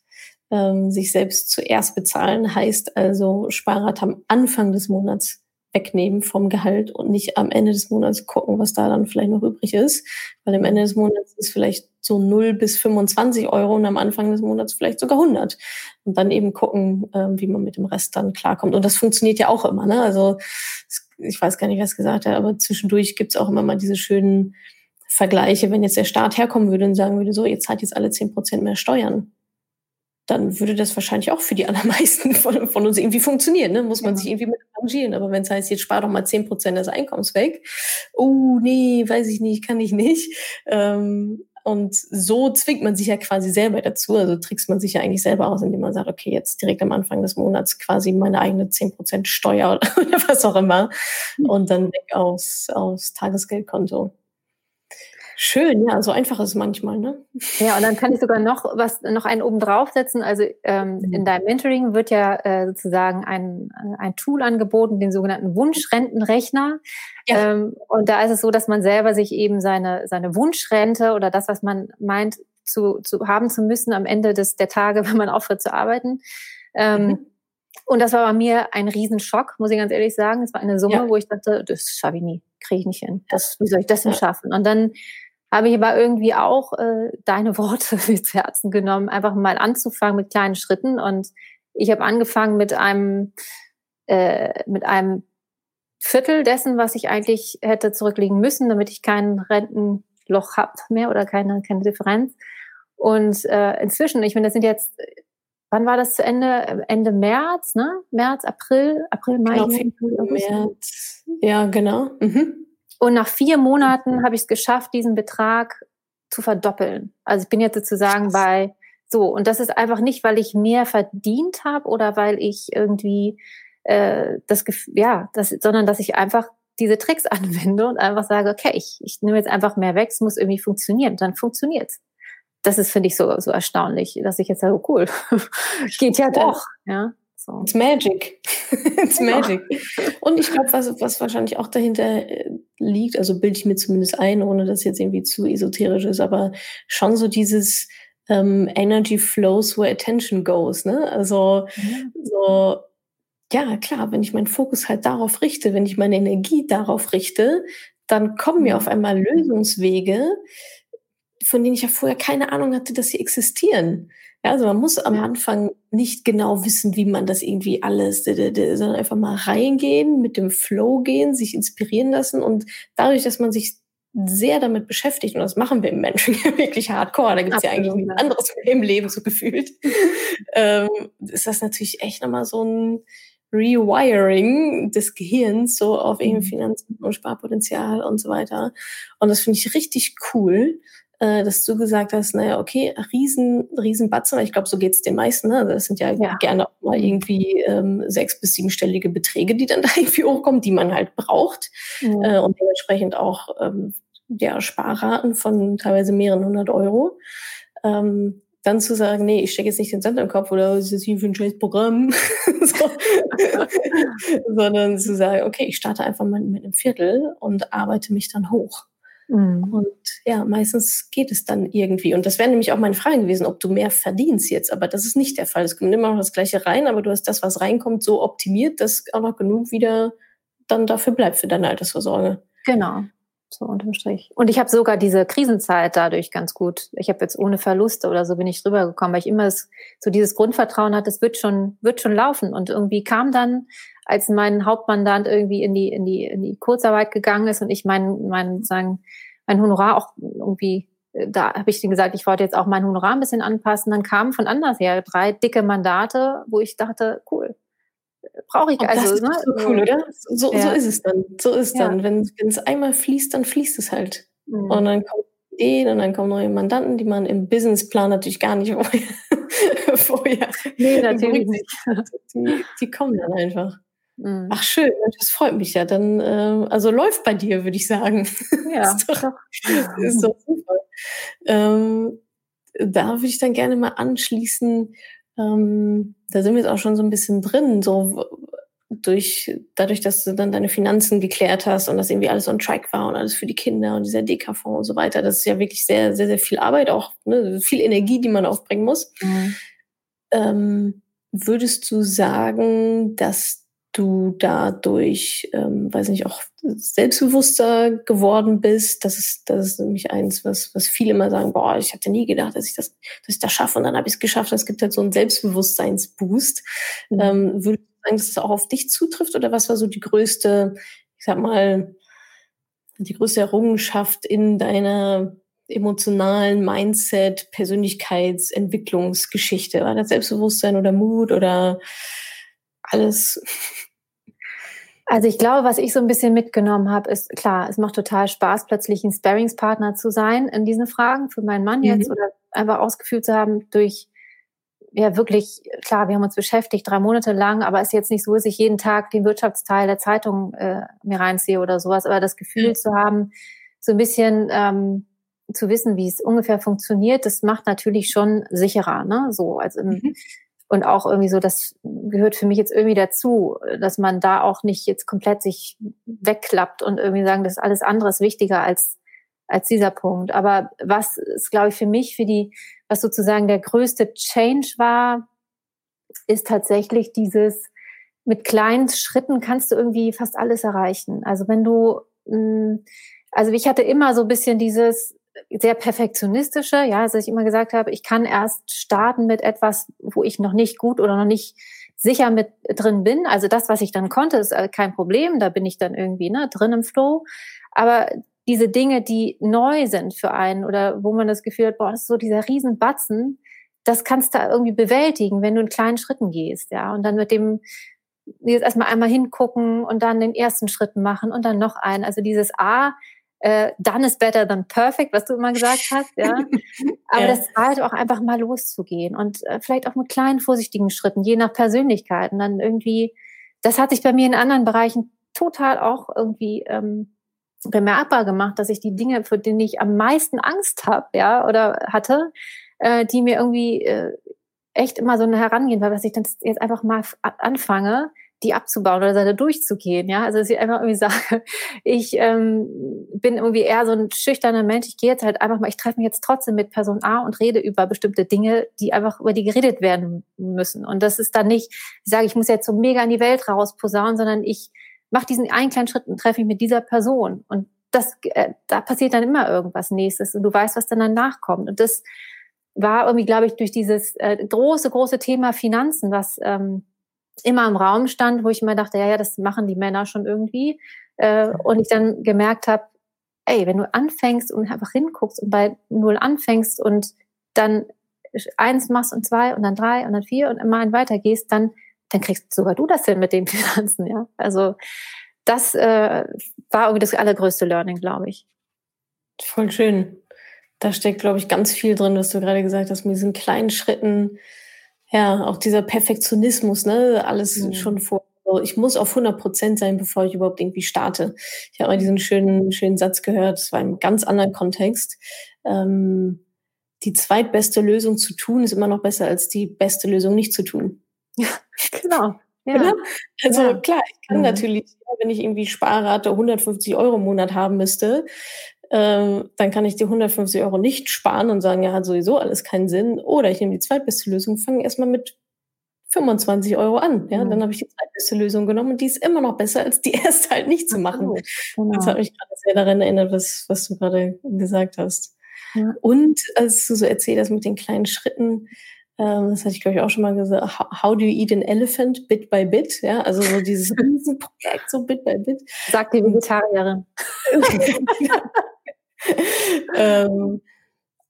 ähm, sich selbst zuerst bezahlen, heißt also Sparrat am Anfang des Monats wegnehmen vom Gehalt und nicht am Ende des Monats gucken, was da dann vielleicht noch übrig ist. Weil am Ende des Monats ist vielleicht so 0 bis 25 Euro und am Anfang des Monats vielleicht sogar 100. Und dann eben gucken, ähm, wie man mit dem Rest dann klarkommt. Und das funktioniert ja auch immer. Ne? Also ich weiß gar nicht, was gesagt hat, aber zwischendurch gibt's auch immer mal diese schönen vergleiche, wenn jetzt der Staat herkommen würde und sagen würde, so, jetzt zahlt jetzt alle zehn Prozent mehr Steuern, dann würde das wahrscheinlich auch für die [LAUGHS] allermeisten von, von uns irgendwie funktionieren. Ne? Muss man ja. sich irgendwie mit arrangieren. Aber wenn es heißt, jetzt spar doch mal zehn Prozent des Einkommens weg, oh nee, weiß ich nicht, kann ich nicht. Ähm, und so zwingt man sich ja quasi selber dazu, also trickst man sich ja eigentlich selber aus, indem man sagt, okay, jetzt direkt am Anfang des Monats quasi meine eigene 10% Steuer [LAUGHS] oder was auch immer hm. und dann weg aufs, aufs Tagesgeldkonto. Schön, ja, so einfach ist es manchmal, ne? Ja, und dann kann ich sogar noch was, noch einen oben draufsetzen. Also ähm, mhm. in deinem Mentoring wird ja äh, sozusagen ein, ein Tool angeboten, den sogenannten Wunschrentenrechner. Ja. Ähm, und da ist es so, dass man selber sich eben seine, seine Wunschrente oder das, was man meint, zu, zu haben zu müssen am Ende des, der Tage, [LAUGHS] wenn man aufhört zu arbeiten. Ähm, mhm. Und das war bei mir ein Riesenschock, muss ich ganz ehrlich sagen. Es war eine Summe, ja. wo ich dachte, das schaffe ich nie, kriege ich nicht hin. Das, wie soll ich das denn schaffen? Und dann habe ich aber irgendwie auch äh, deine Worte [LAUGHS] ins Herzen genommen, einfach mal anzufangen mit kleinen Schritten. Und ich habe angefangen mit einem, äh, mit einem Viertel dessen, was ich eigentlich hätte zurücklegen müssen, damit ich kein Rentenloch habe mehr oder keine, keine Differenz. Und äh, inzwischen, ich meine, das sind jetzt, wann war das zu Ende? Ende März, ne? März, April, April, Mai, genau, März. Ja, genau. Mhm. Und nach vier Monaten habe ich es geschafft, diesen Betrag zu verdoppeln. Also ich bin jetzt sozusagen bei so. Und das ist einfach nicht, weil ich mehr verdient habe oder weil ich irgendwie äh, das ja, das, sondern dass ich einfach diese Tricks [LAUGHS] anwende und einfach sage, okay, ich, ich nehme jetzt einfach mehr weg, es muss irgendwie funktionieren. Und dann funktioniert's. Das ist, finde ich, so, so erstaunlich, dass ich jetzt sage, oh, cool, [LAUGHS] geht ja doch. Ja. So. It's magic. [LAUGHS] It's magic. Und ich glaube, was, was wahrscheinlich auch dahinter äh, liegt, also bilde ich mir zumindest ein, ohne dass jetzt irgendwie zu esoterisch ist, aber schon so dieses ähm, Energy flows where attention goes. Ne? Also mhm. so, ja, klar, wenn ich meinen Fokus halt darauf richte, wenn ich meine Energie darauf richte, dann kommen mir auf einmal Lösungswege, von denen ich ja vorher keine Ahnung hatte, dass sie existieren. Ja, also man muss am Anfang nicht genau wissen, wie man das irgendwie alles, sondern einfach mal reingehen, mit dem Flow gehen, sich inspirieren lassen und dadurch, dass man sich sehr damit beschäftigt, und das machen wir im Menschen [LAUGHS] wirklich hardcore, da gibt es ja eigentlich nichts anderes im Leben so gefühlt, [LAUGHS] ähm, ist das natürlich echt nochmal so ein Rewiring des Gehirns, so auf eben mhm. Finanzen und Sparpotenzial und so weiter. Und das finde ich richtig cool äh, dass du gesagt hast, naja, okay, riesen, riesen Batzen, ich glaube, so geht's den meisten, ne? Das sind ja, ja. gerne auch mal irgendwie ähm, sechs- bis siebenstellige Beträge, die dann [LAUGHS] da irgendwie hochkommen, die man halt braucht. Mhm. Äh, und dementsprechend auch ähm, ja, Sparraten von teilweise mehreren hundert Euro. Ähm, dann zu sagen, nee, ich stecke jetzt nicht den Sand im Kopf oder was ist das hier für ein scheiß Programm, [LAUGHS] so. [LAUGHS] sondern zu sagen, okay, ich starte einfach mal mit einem Viertel und arbeite mich dann hoch. Mhm. Und ja, meistens geht es dann irgendwie. Und das wäre nämlich auch meine Frage gewesen, ob du mehr verdienst jetzt. Aber das ist nicht der Fall. Es kommt immer noch das Gleiche rein, aber du hast das, was reinkommt, so optimiert, dass auch noch genug wieder dann dafür bleibt für deine Altersvorsorge. Genau. So unterm Strich. Und ich habe sogar diese Krisenzeit dadurch ganz gut. Ich habe jetzt ohne Verluste oder so bin ich drüber gekommen, weil ich immer so dieses Grundvertrauen hatte, es wird schon, wird schon laufen. Und irgendwie kam dann als mein Hauptmandant irgendwie in die, in die, in die Kurzarbeit gegangen ist und ich mein, mein, sagen, mein Honorar auch irgendwie, äh, da habe ich denen gesagt, ich wollte jetzt auch mein Honorar ein bisschen anpassen. Dann kamen von anders her drei dicke Mandate, wo ich dachte, cool, brauche ich und also. Das ist ne? so cool, oder? So, ja. so ist es dann. So ist ja. dann. Wenn es einmal fließt, dann fließt es halt. Mhm. Und dann kommt Ideen und dann kommen neue Mandanten, die man im Businessplan natürlich gar nicht vorher. [LAUGHS] vorher nee, natürlich nicht. Die, die kommen dann einfach. Mhm. Ach schön, das freut mich ja. Dann, äh, also läuft bei dir, würde ich sagen. [LAUGHS] Ja, ist, doch, ist doch super. Ähm, da würde ich dann gerne mal anschließen. Ähm, da sind wir jetzt auch schon so ein bisschen drin, so durch, dadurch, dass du dann deine Finanzen geklärt hast und das irgendwie alles on track war und alles für die Kinder und dieser DK-Fonds und so weiter. Das ist ja wirklich sehr, sehr, sehr viel Arbeit, auch ne, viel Energie, die man aufbringen muss. Mhm. Ähm, würdest du sagen, dass du dadurch, ähm, weiß nicht, auch selbstbewusster geworden bist. Das ist, das ist nämlich eins, was, was viele immer sagen, boah, ich hatte nie gedacht, dass ich das, dass ich das schaffe und dann habe ich es geschafft. Es gibt halt so einen Selbstbewusstseinsboost. Mhm. Ähm, würdest du sagen, dass es auch auf dich zutrifft oder was war so die größte, ich sag mal, die größte Errungenschaft in deiner emotionalen Mindset, Persönlichkeitsentwicklungsgeschichte? War das Selbstbewusstsein oder Mut oder alles? Also ich glaube, was ich so ein bisschen mitgenommen habe, ist klar, es macht total Spaß, plötzlich ein Sparingspartner zu sein in diesen Fragen für meinen Mann jetzt mhm. oder einfach ausgeführt zu haben durch ja wirklich, klar, wir haben uns beschäftigt drei Monate lang, aber es ist jetzt nicht so, dass ich jeden Tag den Wirtschaftsteil der Zeitung äh, mir reinziehe oder sowas, aber das Gefühl mhm. zu haben, so ein bisschen ähm, zu wissen, wie es ungefähr funktioniert, das macht natürlich schon sicherer, ne? So, also im, mhm. Und auch irgendwie so, das gehört für mich jetzt irgendwie dazu, dass man da auch nicht jetzt komplett sich wegklappt und irgendwie sagen, das ist alles andere ist wichtiger als als dieser Punkt. Aber was ist, glaube ich, für mich, für die was sozusagen der größte Change war, ist tatsächlich dieses, mit kleinen Schritten kannst du irgendwie fast alles erreichen. Also wenn du, hm, also ich hatte immer so ein bisschen dieses sehr perfektionistische, ja, dass ich immer gesagt habe, ich kann erst starten mit etwas, wo ich noch nicht gut oder noch nicht sicher mit drin bin. Also das, was ich dann konnte, ist äh, kein Problem. Da bin ich dann irgendwie ne, drin im Flow. Aber diese Dinge, die neu sind für einen oder wo man das Gefühl hat, boah, das ist so dieser Riesenbatzen, das kannst du irgendwie bewältigen, wenn du in kleinen Schritten gehst, ja. Und dann mit dem, jetzt erstmal einmal hingucken und dann den ersten Schritt machen und dann noch einen. Also dieses A, äh, done is better than perfect, was du immer gesagt [LAUGHS] hast, ja. Aber ja. das halt auch einfach mal loszugehen und äh, vielleicht auch mit kleinen, vorsichtigen Schritten, je nach Persönlichkeit. Und dann irgendwie, das hat sich bei mir in anderen Bereichen total auch irgendwie ähm, bemerkbar gemacht, dass ich die Dinge, für die ich am meisten Angst habe, ja, oder hatte, äh, die mir irgendwie äh, echt immer so eine Herangehen war, dass ich dann jetzt einfach mal anfange, die abzubauen oder da durchzugehen, ja. Also dass ich einfach irgendwie [LAUGHS] sage, ich ähm, bin irgendwie eher so ein schüchterner Mensch, ich gehe jetzt halt einfach mal, ich treffe mich jetzt trotzdem mit Person A und rede über bestimmte Dinge, die einfach über die geredet werden müssen. Und das ist dann nicht, ich sage, ich muss jetzt so mega in die Welt rausposaunen, sondern ich mach diesen einen kleinen Schritt und treffe mich mit dieser Person. Und das, äh, da passiert dann immer irgendwas nächstes und du weißt, was dann danach kommt. Und das war irgendwie, glaube ich, durch dieses äh, große, große Thema Finanzen, was ähm, immer im Raum stand, wo ich immer dachte, ja, ja, das machen die Männer schon irgendwie. Äh, und ich dann gemerkt habe, ey, wenn du anfängst und einfach hinguckst und bei null anfängst und dann eins machst und zwei und dann drei und dann vier und immer ein weitergehst, dann dann kriegst sogar du das hin mit den [LAUGHS] Finanzen, ja. Also das äh, war irgendwie das allergrößte Learning, glaube ich. Voll schön. Da steckt, glaube ich, ganz viel drin, was du gerade gesagt hast, mit diesen kleinen Schritten. Ja, auch dieser Perfektionismus, ne, alles mhm. schon vor. Ich muss auf 100 Prozent sein, bevor ich überhaupt irgendwie starte. Ich habe mal diesen schönen, schönen Satz gehört, das war im ganz anderen Kontext. Ähm, die zweitbeste Lösung zu tun, ist immer noch besser als die beste Lösung nicht zu tun. Ja, genau. [LAUGHS] Ja. Also ja. klar, ich kann mhm. natürlich, wenn ich irgendwie Sparrate 150 Euro im Monat haben müsste, ähm, dann kann ich die 150 Euro nicht sparen und sagen, ja, hat sowieso alles keinen Sinn. Oder ich nehme die zweitbeste Lösung, fange erstmal mit 25 Euro an. Ja, mhm. dann habe ich die zweitbeste Lösung genommen und die ist immer noch besser, als die erste halt nicht zu machen. Genau. Das hat mich gerade sehr daran erinnert, was, was du gerade gesagt hast. Ja. Und als du so erzählt hast mit den kleinen Schritten, ähm, das hatte ich, glaube ich, auch schon mal gesagt. How do you eat an elephant? Bit by bit. Ja, also so dieses [LAUGHS] Riesenprojekt, so Bit by Bit. Sagt die Vegetarierin. [LAUGHS] [LAUGHS] [LAUGHS] ähm,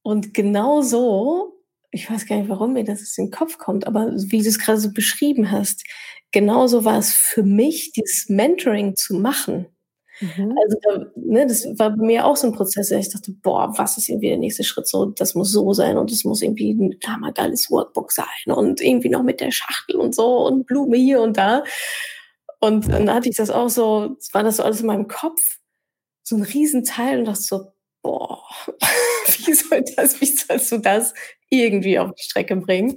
und genau so, ich weiß gar nicht, warum mir das in den Kopf kommt, aber wie du es gerade so beschrieben hast, genauso war es für mich, dieses Mentoring zu machen. Mhm. Also ne, das war bei mir auch so ein Prozess, ich dachte, boah, was ist irgendwie der nächste Schritt? So, das muss so sein und es muss irgendwie ein hammergeiles Workbook sein und irgendwie noch mit der Schachtel und so und Blume hier und da. Und dann hatte ich das auch so, war das so alles in meinem Kopf, so ein Riesenteil und dachte so, boah, [LAUGHS] wie soll das, wie sollst du das irgendwie auf die Strecke bringen?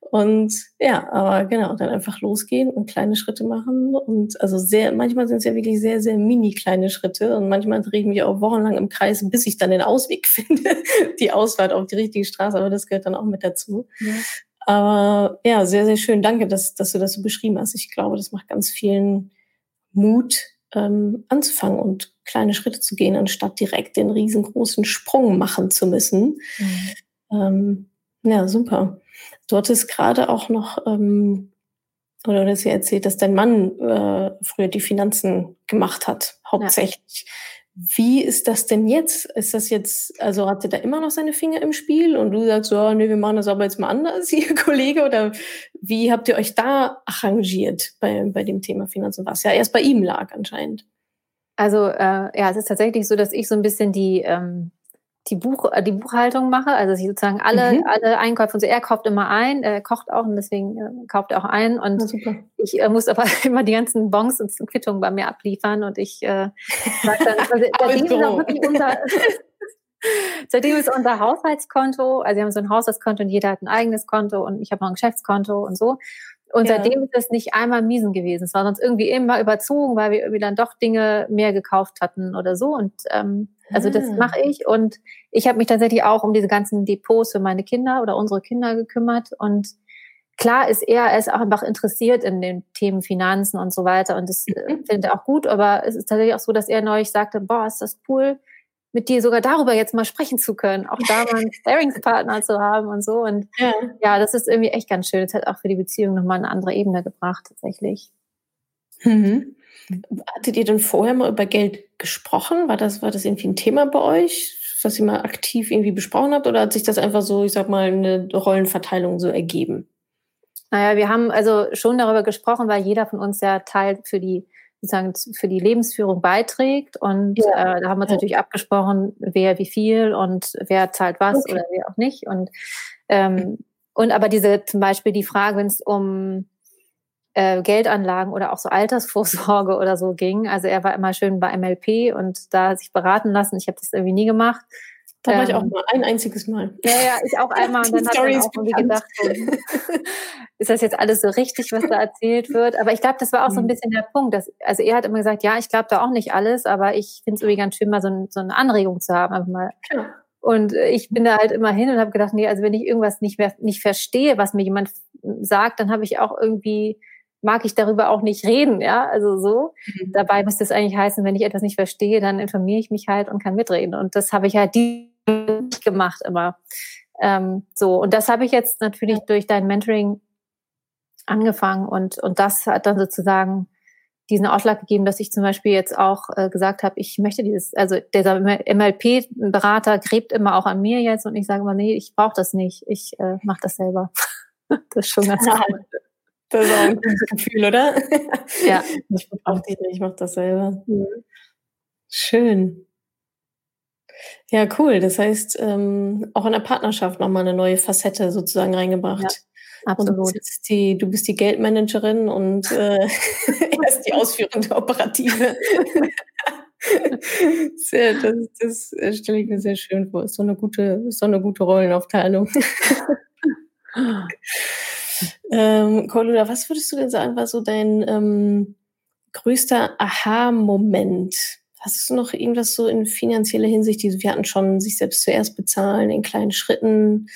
Und ja, aber genau, dann einfach losgehen und kleine Schritte machen. Und also sehr, manchmal sind es ja wirklich sehr, sehr mini kleine Schritte. Und manchmal drehen wir auch wochenlang im Kreis, bis ich dann den Ausweg [LAUGHS] finde, die Ausfahrt auf die richtige Straße. Aber das gehört dann auch mit dazu. Ja. Aber ja, sehr, sehr schön. Danke, dass, dass du das so beschrieben hast. Ich glaube, das macht ganz vielen Mut, ähm, anzufangen und kleine Schritte zu gehen, anstatt direkt den riesengroßen Sprung machen zu müssen. Mhm. Ähm, ja, super. Du hattest gerade auch noch, ähm, oder du hast ja erzählt, dass dein Mann äh, früher die Finanzen gemacht hat, hauptsächlich. Ja. Wie ist das denn jetzt? Ist das jetzt, also hat er da immer noch seine Finger im Spiel und du sagst, so, oh, nee, wir machen das aber jetzt mal anders, [LAUGHS] ihr Kollege? Oder wie habt ihr euch da arrangiert bei, bei dem Thema Finanzen, was ja erst bei ihm lag anscheinend? Also äh, ja, es ist tatsächlich so, dass ich so ein bisschen die ähm, die, Buch, äh, die Buchhaltung mache, also dass ich sozusagen alle, mhm. alle Einkäufe und so, er kauft immer ein, er kocht auch und deswegen äh, kauft er auch ein und ja, ich äh, muss aber [LAUGHS] immer die ganzen Bons und Quittungen bei mir abliefern und ich äh, sage dann, also, [LAUGHS] seitdem, ist auch wirklich unser, [LAUGHS] seitdem ist unser Haushaltskonto, also wir haben so ein Haushaltskonto und jeder hat ein eigenes Konto und ich habe noch ein Geschäftskonto und so und ja. seitdem ist es nicht einmal miesen gewesen. Es war sonst irgendwie immer überzogen, weil wir irgendwie dann doch Dinge mehr gekauft hatten oder so. Und ähm, also das ah. mache ich. Und ich habe mich tatsächlich auch um diese ganzen Depots für meine Kinder oder unsere Kinder gekümmert. Und klar ist er, ist auch einfach interessiert in den Themen Finanzen und so weiter. Und das äh, mhm. findet er auch gut. Aber es ist tatsächlich auch so, dass er neulich sagte, boah, ist das cool mit dir sogar darüber jetzt mal sprechen zu können, auch da mal einen [LAUGHS] Sparingspartner zu haben und so. Und ja. ja, das ist irgendwie echt ganz schön. Das hat auch für die Beziehung nochmal eine andere Ebene gebracht, tatsächlich. Mhm. Hattet ihr denn vorher mal über Geld gesprochen? War das, war das irgendwie ein Thema bei euch, was ihr mal aktiv irgendwie besprochen habt? Oder hat sich das einfach so, ich sag mal, eine Rollenverteilung so ergeben? Naja, wir haben also schon darüber gesprochen, weil jeder von uns ja Teil für die sozusagen für die Lebensführung beiträgt. Und ja. äh, da haben wir uns ja. natürlich abgesprochen, wer wie viel und wer zahlt was okay. oder wer auch nicht. Und, ähm, und aber diese zum Beispiel die Frage, wenn es um äh, Geldanlagen oder auch so Altersvorsorge oder so ging. Also er war immer schön bei MLP und da sich beraten lassen. Ich habe das irgendwie nie gemacht. Da war ähm, ich auch ähm, mal, ein einziges Mal. Ja, ja, ich auch [LAUGHS] einmal. Und dann habe ich auch irgendwie gedacht, [LAUGHS] ist das jetzt alles so richtig, was da erzählt wird? Aber ich glaube, das war auch so ein mhm. bisschen der Punkt. Dass, also er hat immer gesagt, ja, ich glaube da auch nicht alles, aber ich finde es irgendwie ganz schön, mal so, ein, so eine Anregung zu haben. Einfach mal. Und ich bin da halt immer hin und habe gedacht, nee, also wenn ich irgendwas nicht mehr nicht verstehe, was mir jemand sagt, dann habe ich auch irgendwie mag ich darüber auch nicht reden, ja, also so. Mhm. Dabei müsste es eigentlich heißen, wenn ich etwas nicht verstehe, dann informiere ich mich halt und kann mitreden. Und das habe ich halt die gemacht immer. Ähm, so, und das habe ich jetzt natürlich durch dein Mentoring angefangen und, und das hat dann sozusagen diesen Ausschlag gegeben, dass ich zum Beispiel jetzt auch äh, gesagt habe, ich möchte dieses, also der MLP-Berater gräbt immer auch an mir jetzt und ich sage immer, nee, ich brauche das nicht, ich äh, mache das selber. [LAUGHS] das ist schon ganz cool. Das ist auch ein gutes Gefühl, oder? [LAUGHS] Ja. Ich brauche nicht, ich mache das selber. Schön. Ja, cool. Das heißt, ähm, auch in der Partnerschaft nochmal eine neue Facette sozusagen reingebracht. Ja, absolut. Und die, du bist die Geldmanagerin und äh, [LAUGHS] [LAUGHS] er ist die ausführende Operative. sehr, das, das äh, stelle ich mir sehr schön vor. Ist so eine gute, ist so eine gute Rollenaufteilung. Ähm, Cordula, was würdest du denn sagen, war so dein ähm, größter Aha-Moment? Hast du noch irgendwas so in finanzieller Hinsicht? Wir hatten schon sich selbst zuerst bezahlen in kleinen Schritten.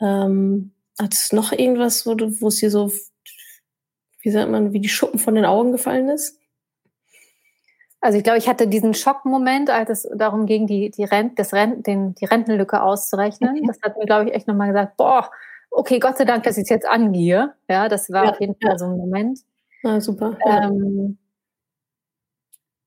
Ähm, hat noch irgendwas, wo, du, wo es dir so, wie sagt man, wie die Schuppen von den Augen gefallen ist? Also ich glaube, ich hatte diesen Schockmoment, als es darum ging, die, die, Rent, das Rent, den, die Rentenlücke auszurechnen. Okay. Das hat mir, glaube ich, echt nochmal gesagt, boah, okay, Gott sei Dank, dass ich es jetzt angehe. Ja, das war ja, auf jeden Fall ja. so ein Moment. Ah, super. Ähm,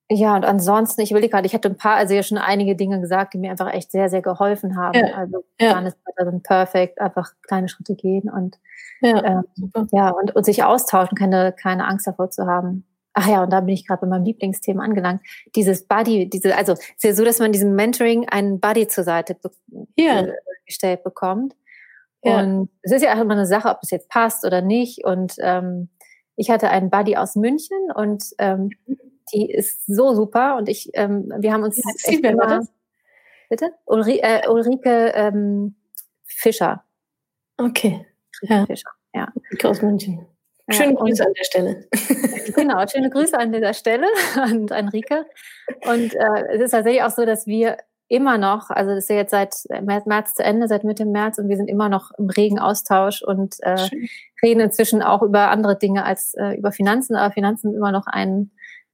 ja, und ansonsten, ich will gerade, ich hatte ein paar, also ja schon einige Dinge gesagt, die mir einfach echt sehr, sehr geholfen haben. Ja. Also ja. dann ist sind perfekt, einfach kleine Schritte gehen und ja, ähm, ja und, und sich austauschen, keine, keine Angst davor zu haben. Ach ja, und da bin ich gerade bei meinem Lieblingsthema angelangt. Dieses Buddy, diese, also es ist ja so, dass man diesem Mentoring einen Buddy zur Seite be ja. Äh, gestellt bekommt. Ja. Und es ist ja auch immer eine Sache, ob es jetzt passt oder nicht. Und ähm, ich hatte einen Buddy aus München und ähm, mhm die ist so super und ich, ähm, wir haben uns ja, echt immer, bitte? Ulri äh, Ulrike ähm, Fischer. Okay. Ja. Fischer, ja. Ulrike aus München. Schöne ja, Grüße an der Stelle. [LAUGHS] Genau, schöne Grüße an dieser Stelle [LAUGHS] an Enrique. Und äh, es ist tatsächlich auch so, dass wir immer noch, also das ist ja jetzt seit März zu Ende, seit Mitte März und wir sind immer noch im regen Austausch und äh, reden inzwischen auch über andere Dinge als äh, über Finanzen, aber Finanzen sind immer noch ein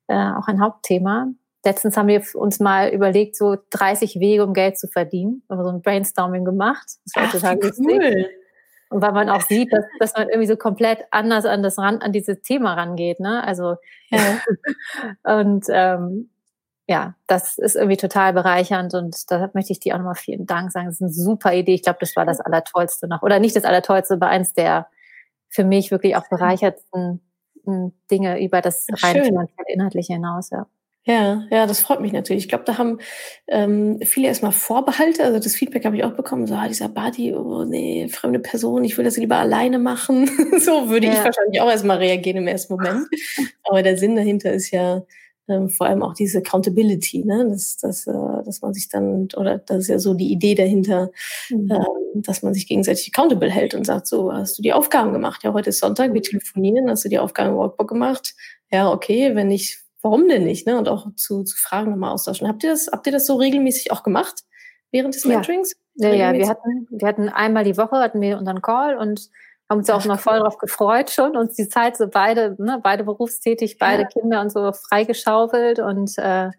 äh, auch ein Hauptthema. Letztens haben wir uns mal überlegt, so 30 Wege, um Geld zu verdienen. Wir haben so ein Brainstorming gemacht. Das war Ach, total cool. Und weil man auch sieht, dass, dass man irgendwie so komplett anders an das Rand, an dieses Thema rangeht, ne? Also ja. [LAUGHS] und ähm, ja, das ist irgendwie total bereichernd und da möchte ich dir auch nochmal vielen Dank sagen. Das ist eine super Idee. Ich glaube, das war das Allertollste noch. Oder nicht das Allertollste, aber eins der für mich wirklich auch bereichertsten hm, Dinge über das rein finanzielle Inhaltliche hinaus, ja. Ja, ja, das freut mich natürlich. Ich glaube, da haben ähm, viele erstmal Vorbehalte. Also das Feedback habe ich auch bekommen, so, ah, dieser Buddy, oh nee, fremde Person, ich will das lieber alleine machen. [LAUGHS] so würde ja. ich wahrscheinlich auch erstmal reagieren im ersten Moment. [LAUGHS] Aber der Sinn dahinter ist ja ähm, vor allem auch diese Accountability, ne? dass, dass, äh, dass man sich dann, oder das ist ja so die Idee dahinter, mhm. ähm, dass man sich gegenseitig accountable hält und sagt, so, hast du die Aufgaben gemacht? Ja, heute ist Sonntag, wir telefonieren, hast du die Aufgaben im Workbook gemacht? Ja, okay, wenn nicht, warum denn nicht? Ne? Und auch zu, zu Fragen nochmal austauschen. Habt ihr das, habt ihr das so regelmäßig auch gemacht während des Mentorings? Ja, ja, ja wir hatten, wir hatten einmal die Woche hatten wir unseren Call und haben uns auch noch voll drauf gefreut schon, uns die Zeit so beide, ne, beide berufstätig, beide ja. Kinder und so freigeschaufelt und äh,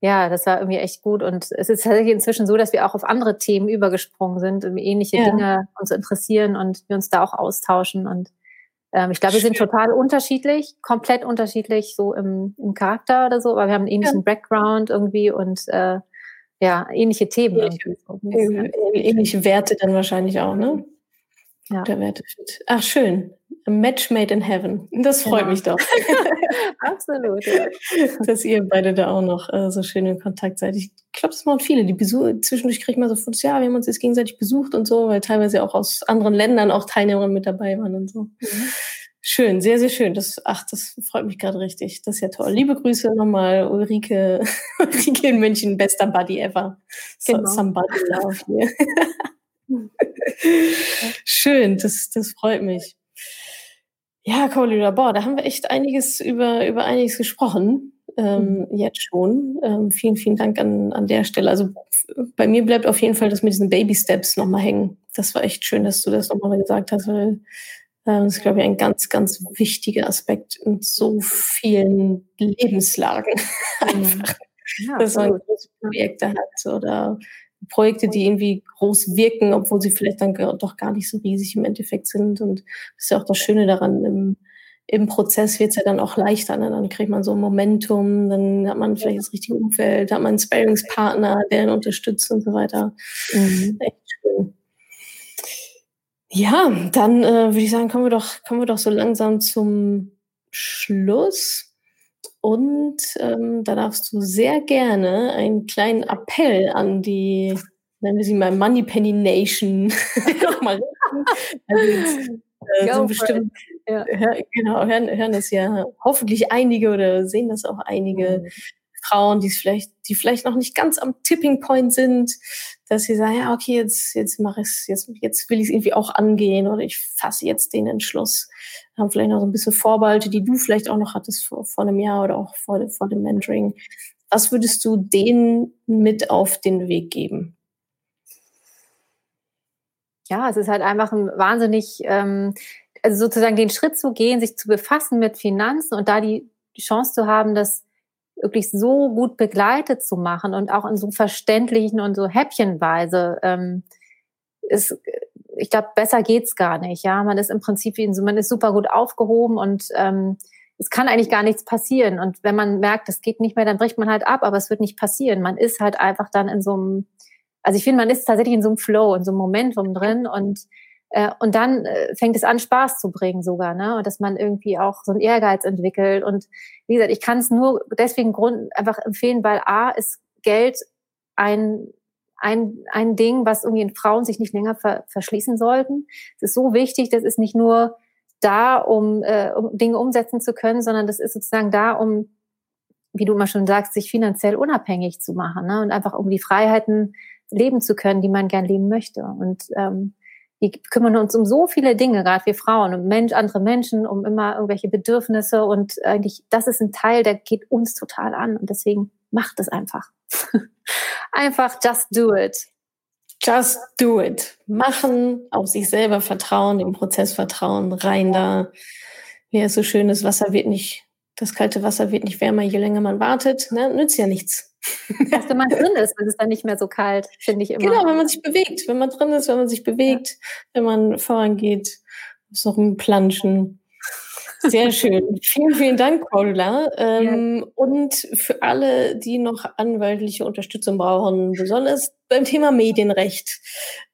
ja, das war irgendwie echt gut. Und es ist tatsächlich inzwischen so, dass wir auch auf andere Themen übergesprungen sind, ähnliche ja. Dinge uns interessieren und wir uns da auch austauschen. Und ähm, ich glaube, wir sind total unterschiedlich, komplett unterschiedlich, so im, im Charakter oder so, aber wir haben einen ähnlichen ja. Background irgendwie und äh, ja, ähnliche Themen. Ähnliche, ähnliche Werte dann wahrscheinlich auch, ne? Ja. Der Wertefit. Ach, schön. A match made in heaven. Das freut ja. mich doch. [LAUGHS] Absolut. Ja. [LAUGHS] Dass ihr beide da auch noch äh, so schön in Kontakt seid. Ich glaube, das machen viele. Die besuchen, zwischendurch kriegt man so Fotos, ja, wir haben uns jetzt gegenseitig besucht und so, weil teilweise auch aus anderen Ländern auch Teilnehmer mit dabei waren und so. Mhm. Schön, sehr, sehr schön. Das, ach, das freut mich gerade richtig. Das ist ja toll. Liebe Grüße nochmal, Ulrike, [LAUGHS] Ulrike in München, bester Buddy ever. Genau. Somebody love here. Schön, das, das freut mich. Ja, Corlina, boah, da haben wir echt einiges über, über einiges gesprochen. Ähm, mhm. jetzt schon. Ähm, vielen, vielen Dank an, an der Stelle. Also bei mir bleibt auf jeden Fall das mit diesen Baby Steps nochmal hängen. Das war echt schön, dass du das nochmal gesagt hast, weil äh, das ist, glaube ich, ein ganz, ganz wichtiger Aspekt in so vielen Lebenslagen. [LAUGHS] Einfach, ja, dass man große Projekte hat oder Projekte, die irgendwie groß wirken, obwohl sie vielleicht dann doch gar nicht so riesig im Endeffekt sind. Und das ist ja auch das Schöne daran, im, im Prozess wird es ja dann auch leichter. Ne? Dann kriegt man so ein Momentum, dann hat man vielleicht das richtige Umfeld, hat man einen Sparingspartner, der ihn unterstützt und so weiter. Mhm. Echt schön. Ja, dann äh, würde ich sagen, kommen wir doch, kommen wir doch so langsam zum Schluss. Und ähm, da darfst du sehr gerne einen kleinen Appell an die, nennen wir sie mal Money Penny Nation, nochmal also jetzt, äh, so bestimmt, ja. hör, genau, hören, hören das ja hoffentlich einige oder sehen das auch einige mhm. Frauen, die vielleicht, die vielleicht noch nicht ganz am Tipping Point sind, dass sie sagen, ja, okay, jetzt, jetzt mache ich es, jetzt, jetzt will ich es irgendwie auch angehen oder ich fasse jetzt den Entschluss haben vielleicht noch so ein bisschen Vorbehalte, die du vielleicht auch noch hattest vor, vor einem Jahr oder auch vor, vor dem Mentoring. Was würdest du denen mit auf den Weg geben? Ja, es ist halt einfach ein wahnsinnig, ähm, also sozusagen den Schritt zu gehen, sich zu befassen mit Finanzen und da die Chance zu haben, das wirklich so gut begleitet zu machen und auch in so verständlichen und so häppchenweise ähm, ist ich glaube, besser geht's gar nicht. Ja, man ist im Prinzip, man ist super gut aufgehoben und ähm, es kann eigentlich gar nichts passieren. Und wenn man merkt, es geht nicht mehr, dann bricht man halt ab, aber es wird nicht passieren. Man ist halt einfach dann in so einem, also ich finde, man ist tatsächlich in so einem Flow, in so einem Momentum drin und äh, und dann äh, fängt es an, Spaß zu bringen sogar, ne? Und dass man irgendwie auch so einen Ehrgeiz entwickelt. Und wie gesagt, ich kann es nur deswegen Grund einfach empfehlen, weil A ist Geld ein ein, ein Ding, was irgendwie Frauen sich nicht länger ver, verschließen sollten. Es ist so wichtig, das ist nicht nur da, um, äh, um Dinge umsetzen zu können, sondern das ist sozusagen da, um, wie du immer schon sagst, sich finanziell unabhängig zu machen ne? und einfach um die Freiheiten leben zu können, die man gern leben möchte. Und ähm, die kümmern uns um so viele Dinge, gerade wir Frauen, um Mensch, andere Menschen, um immer irgendwelche Bedürfnisse und eigentlich, das ist ein Teil, der geht uns total an und deswegen macht es einfach. [LAUGHS] Einfach just do it. Just do it. Machen, auf sich selber vertrauen, im Prozess vertrauen, rein da. Wie es so schön ist, Wasser wird nicht, das kalte Wasser wird nicht wärmer, je länger man wartet. Ne? Nützt ja nichts. Erst wenn man drin ist, ist es dann nicht mehr so kalt, finde ich immer. Genau, wenn man sich bewegt. Wenn man drin ist, wenn man sich bewegt, ja. wenn man vorangeht, so rumplanschen. Sehr schön. [LAUGHS] Vielen, vielen Dank, Paula. Ähm, ja. Und für alle, die noch anwaltliche Unterstützung brauchen, besonders beim Thema Medienrecht,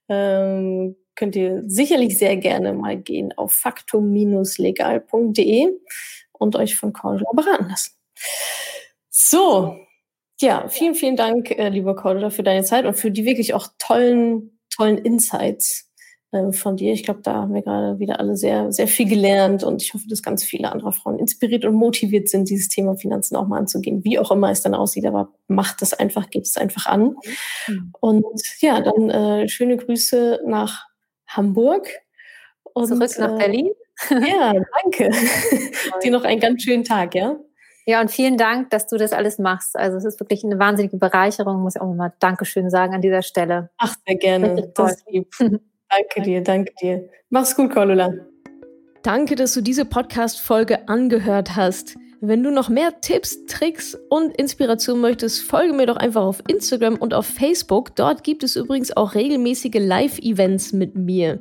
ähm, könnt ihr sicherlich sehr gerne mal gehen auf faktum-legal.de und euch von Cordula beraten lassen. So, ja, vielen, vielen Dank, äh, lieber Cordula, für deine Zeit und für die wirklich auch tollen, tollen Insights äh, von dir. Ich glaube, da haben wir gerade wieder alle sehr, sehr viel gelernt und ich hoffe, dass ganz viele andere Frauen inspiriert und motiviert sind, dieses Thema Finanzen auch mal anzugehen, wie auch immer es dann aussieht. Aber macht es einfach, gebt es einfach an. Mhm. Und ja, dann äh, schöne Grüße nach Hamburg. Und, Zurück nach äh, Berlin. Ja, [LAUGHS] danke. Dir noch einen ganz schönen Tag, ja? Ja, und vielen Dank, dass du das alles machst. Also es ist wirklich eine wahnsinnige Bereicherung, muss ich auch mal Dankeschön sagen an dieser Stelle. Ach, sehr gerne. Das ist lieb. Danke dir, danke dir. Mach's gut, Cordula. Danke, dass du diese Podcast-Folge angehört hast. Wenn du noch mehr Tipps, Tricks und Inspiration möchtest, folge mir doch einfach auf Instagram und auf Facebook. Dort gibt es übrigens auch regelmäßige Live-Events mit mir.